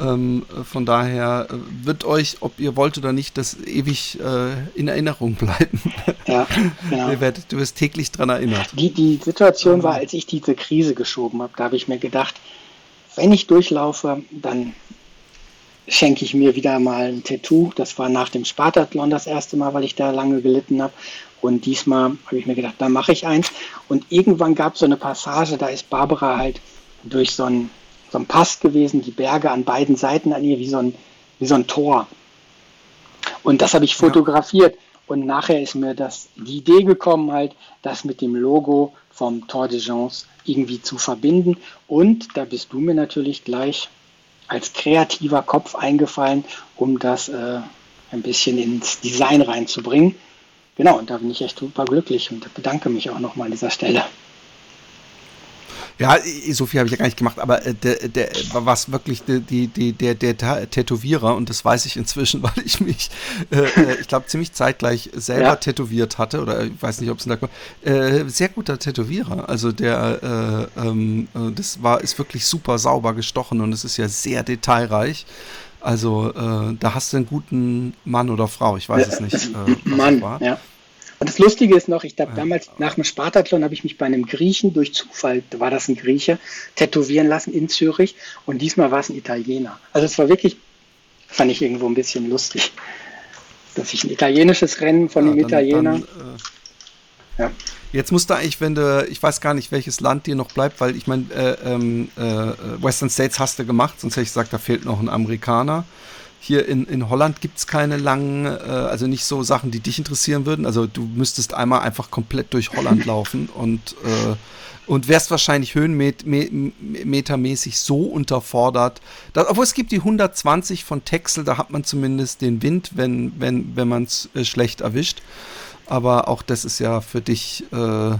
Ähm, von daher äh, wird euch, ob ihr wollt oder nicht, das ewig äh, in Erinnerung bleiben. Ja, genau. ihr werdet, du wirst täglich daran erinnert. Die, die Situation war, als ich diese Krise geschoben habe, da habe ich mir gedacht, wenn ich durchlaufe, dann schenke ich mir wieder mal ein Tattoo. Das war nach dem Spartathlon das erste Mal, weil ich da lange gelitten habe. Und diesmal habe ich mir gedacht, da mache ich eins. Und irgendwann gab es so eine Passage, da ist Barbara halt durch so einen, so einen Pass gewesen, die Berge an beiden Seiten an ihr wie so ein, wie so ein Tor. Und das habe ich fotografiert. Ja. Und nachher ist mir das, die Idee gekommen, halt, das mit dem Logo vom Tour de Gens irgendwie zu verbinden. Und da bist du mir natürlich gleich als kreativer Kopf eingefallen, um das äh, ein bisschen ins Design reinzubringen. Genau, und da bin ich echt super glücklich und bedanke mich auch nochmal an dieser Stelle. Ja, so viel habe ich ja gar nicht gemacht, aber äh, der, der was wirklich die, die, der, der Tätowierer, und das weiß ich inzwischen, weil ich mich, äh, äh, ich glaube, ziemlich zeitgleich selber ja. tätowiert hatte, oder ich weiß nicht, ob es da äh, sehr guter Tätowierer. Also der, äh, ähm, äh, das war, ist wirklich super sauber gestochen und es ist ja sehr detailreich. Also da hast du einen guten Mann oder Frau, ich weiß es nicht. Mann, ja. Und das Lustige ist noch, ich habe damals nach dem Spartathlon habe ich mich bei einem Griechen durch Zufall, war das ein Grieche, tätowieren lassen in Zürich und diesmal war es ein Italiener. Also es war wirklich, fand ich irgendwo ein bisschen lustig, dass ich ein italienisches Rennen von ja, dem Italiener. Dann, äh, ja. Jetzt musst du eigentlich, wenn du, ich weiß gar nicht, welches Land dir noch bleibt, weil ich meine, äh, ähm, äh, Western States hast du gemacht, sonst hätte ich gesagt, da fehlt noch ein Amerikaner. Hier in, in Holland gibt es keine langen, äh, also nicht so Sachen, die dich interessieren würden. Also du müsstest einmal einfach komplett durch Holland laufen und, äh, und wärst wahrscheinlich höhenmetermäßig so unterfordert. Dass, obwohl es gibt die 120 von Texel, da hat man zumindest den Wind, wenn, wenn, wenn man es äh, schlecht erwischt. Aber auch das ist ja für dich äh,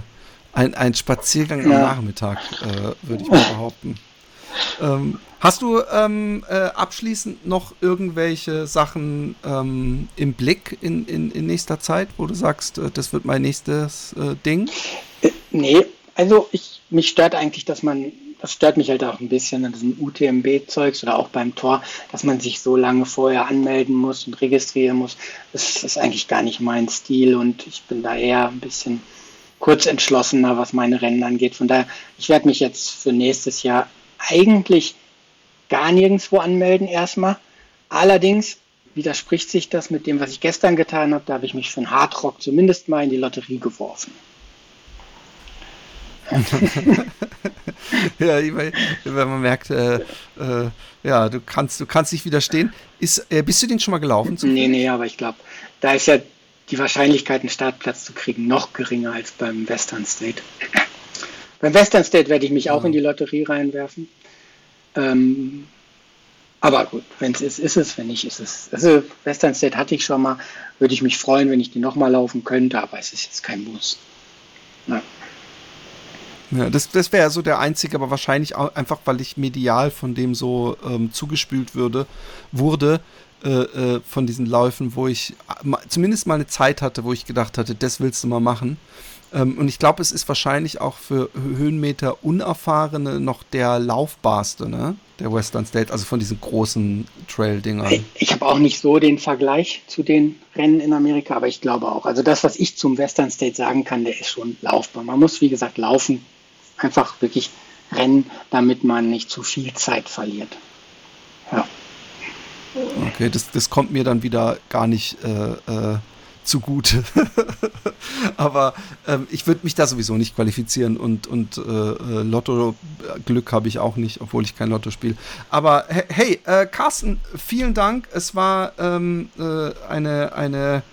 ein, ein Spaziergang ja. am Nachmittag, äh, würde ich mal behaupten. Ähm, hast du ähm, äh, abschließend noch irgendwelche Sachen ähm, im Blick in, in, in nächster Zeit, wo du sagst, äh, das wird mein nächstes äh, Ding? Äh, nee, also ich, mich stört eigentlich, dass man, das stört mich halt auch ein bisschen an diesem UTMB-Zeugs oder auch beim Tor, dass man sich so lange vorher anmelden muss und registrieren muss. Das ist eigentlich gar nicht mein Stil und ich bin da eher ein bisschen kurz entschlossener, was meine Rennen angeht. Von daher, ich werde mich jetzt für nächstes Jahr eigentlich gar nirgendwo anmelden erstmal. Allerdings widerspricht sich das mit dem, was ich gestern getan habe. Da habe ich mich für einen Hardrock zumindest mal in die Lotterie geworfen. ja, wenn man merkt, äh, äh, ja, du kannst, du kannst nicht widerstehen. Ist, äh, bist du den schon mal gelaufen? Nee, nee, aber ich glaube, da ist ja die Wahrscheinlichkeit, einen Startplatz zu kriegen, noch geringer als beim Western State. Beim Western State werde ich mich auch in die Lotterie reinwerfen. Ähm, aber gut, wenn es ist, ist es, wenn nicht, ist es. Also Western State hatte ich schon mal, würde ich mich freuen, wenn ich die nochmal laufen könnte, aber es ist jetzt kein Muss. Ja. Ja, das, das wäre so der einzige, aber wahrscheinlich auch einfach, weil ich medial von dem so ähm, zugespült würde, wurde, äh, äh, von diesen Läufen, wo ich zumindest mal eine Zeit hatte, wo ich gedacht hatte, das willst du mal machen. Ähm, und ich glaube, es ist wahrscheinlich auch für Höhenmeter Unerfahrene noch der laufbarste, ne? Der Western State, also von diesen großen Trail-Dingern. Ich, ich habe auch nicht so den Vergleich zu den Rennen in Amerika, aber ich glaube auch. Also das, was ich zum Western State sagen kann, der ist schon laufbar. Man muss, wie gesagt, laufen, einfach wirklich rennen, damit man nicht zu viel Zeit verliert. Ja. Okay, das, das kommt mir dann wieder gar nicht äh, äh, zugute. Aber ähm, ich würde mich da sowieso nicht qualifizieren und, und äh, äh Lotto-Glück habe ich auch nicht, obwohl ich kein Lotto spiele. Aber hey, äh, Carsten, vielen Dank. Es war ähm, äh, eine, eine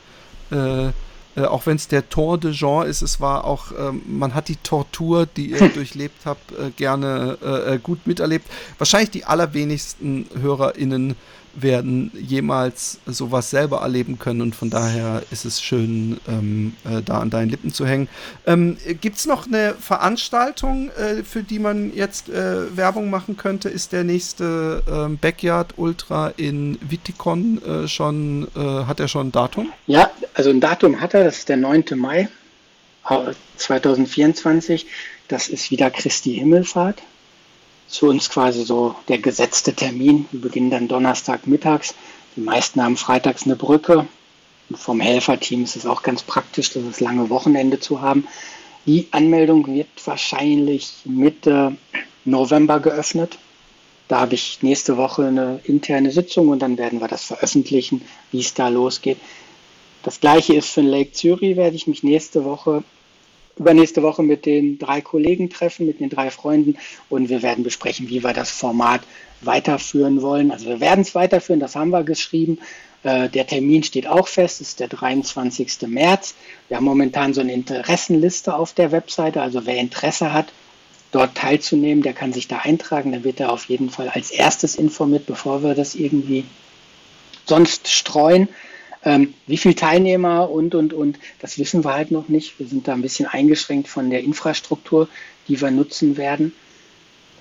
äh, äh, auch wenn es der Tor de Jean ist, es war auch, ähm, man hat die Tortur, die ihr durchlebt habt, gerne gut miterlebt. Wahrscheinlich die allerwenigsten HörerInnen werden jemals sowas selber erleben können und von daher ist es schön, ähm, äh, da an deinen Lippen zu hängen. Ähm, Gibt es noch eine Veranstaltung, äh, für die man jetzt äh, Werbung machen könnte? Ist der nächste ähm, Backyard Ultra in Viticon äh, schon, äh, hat er schon ein Datum? Ja, also ein Datum hat er, das ist der 9. Mai 2024. Das ist wieder Christi Himmelfahrt zu uns quasi so der gesetzte Termin. Wir beginnen dann Donnerstag mittags. Die meisten haben freitags eine Brücke. Und vom Helferteam ist es auch ganz praktisch, das lange Wochenende zu haben. Die Anmeldung wird wahrscheinlich Mitte November geöffnet. Da habe ich nächste Woche eine interne Sitzung und dann werden wir das veröffentlichen, wie es da losgeht. Das gleiche ist für Lake Zürich, werde ich mich nächste Woche übernächste Woche mit den drei Kollegen treffen, mit den drei Freunden und wir werden besprechen, wie wir das Format weiterführen wollen. Also wir werden es weiterführen, das haben wir geschrieben. Äh, der Termin steht auch fest, ist der 23. März. Wir haben momentan so eine Interessenliste auf der Webseite, also wer Interesse hat, dort teilzunehmen, der kann sich da eintragen, dann wird er auf jeden Fall als erstes informiert, bevor wir das irgendwie sonst streuen. Ähm, wie viele Teilnehmer und, und, und, das wissen wir halt noch nicht. Wir sind da ein bisschen eingeschränkt von der Infrastruktur, die wir nutzen werden.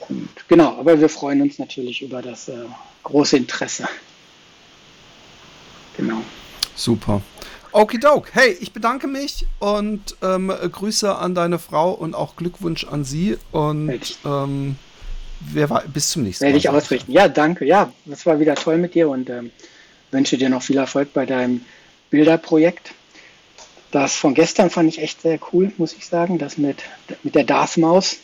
Und genau, aber wir freuen uns natürlich über das äh, große Interesse. Genau. Super. Okidok. Hey, ich bedanke mich und ähm, Grüße an deine Frau und auch Glückwunsch an sie. Und ähm, wer war, bis zum nächsten Mal. Werde ich ausrichten. Ja, danke. Ja, das war wieder toll mit dir und ähm, wünsche dir noch viel Erfolg bei deinem Bilderprojekt. Das von gestern fand ich echt sehr cool, muss ich sagen. Das mit, mit der Darth-Maus.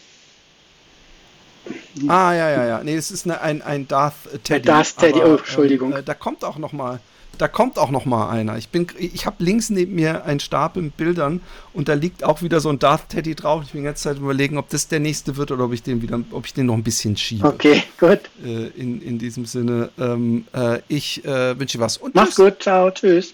Ah, ja, ja, ja. Nee, es ist eine, ein, ein Darth Teddy. Darth Teddy, aber, oh, Entschuldigung. Äh, da kommt auch noch mal da kommt auch noch mal einer. Ich bin, ich habe links neben mir einen Stapel mit Bildern und da liegt auch wieder so ein Darth Teddy drauf. Ich bin die ganze Zeit überlegen, ob das der nächste wird oder ob ich den wieder, ob ich den noch ein bisschen schiebe. Okay, gut. Äh, in, in diesem Sinne, ähm, äh, ich äh, wünsche dir was. Und Mach's tschüss. gut, ciao, tschüss.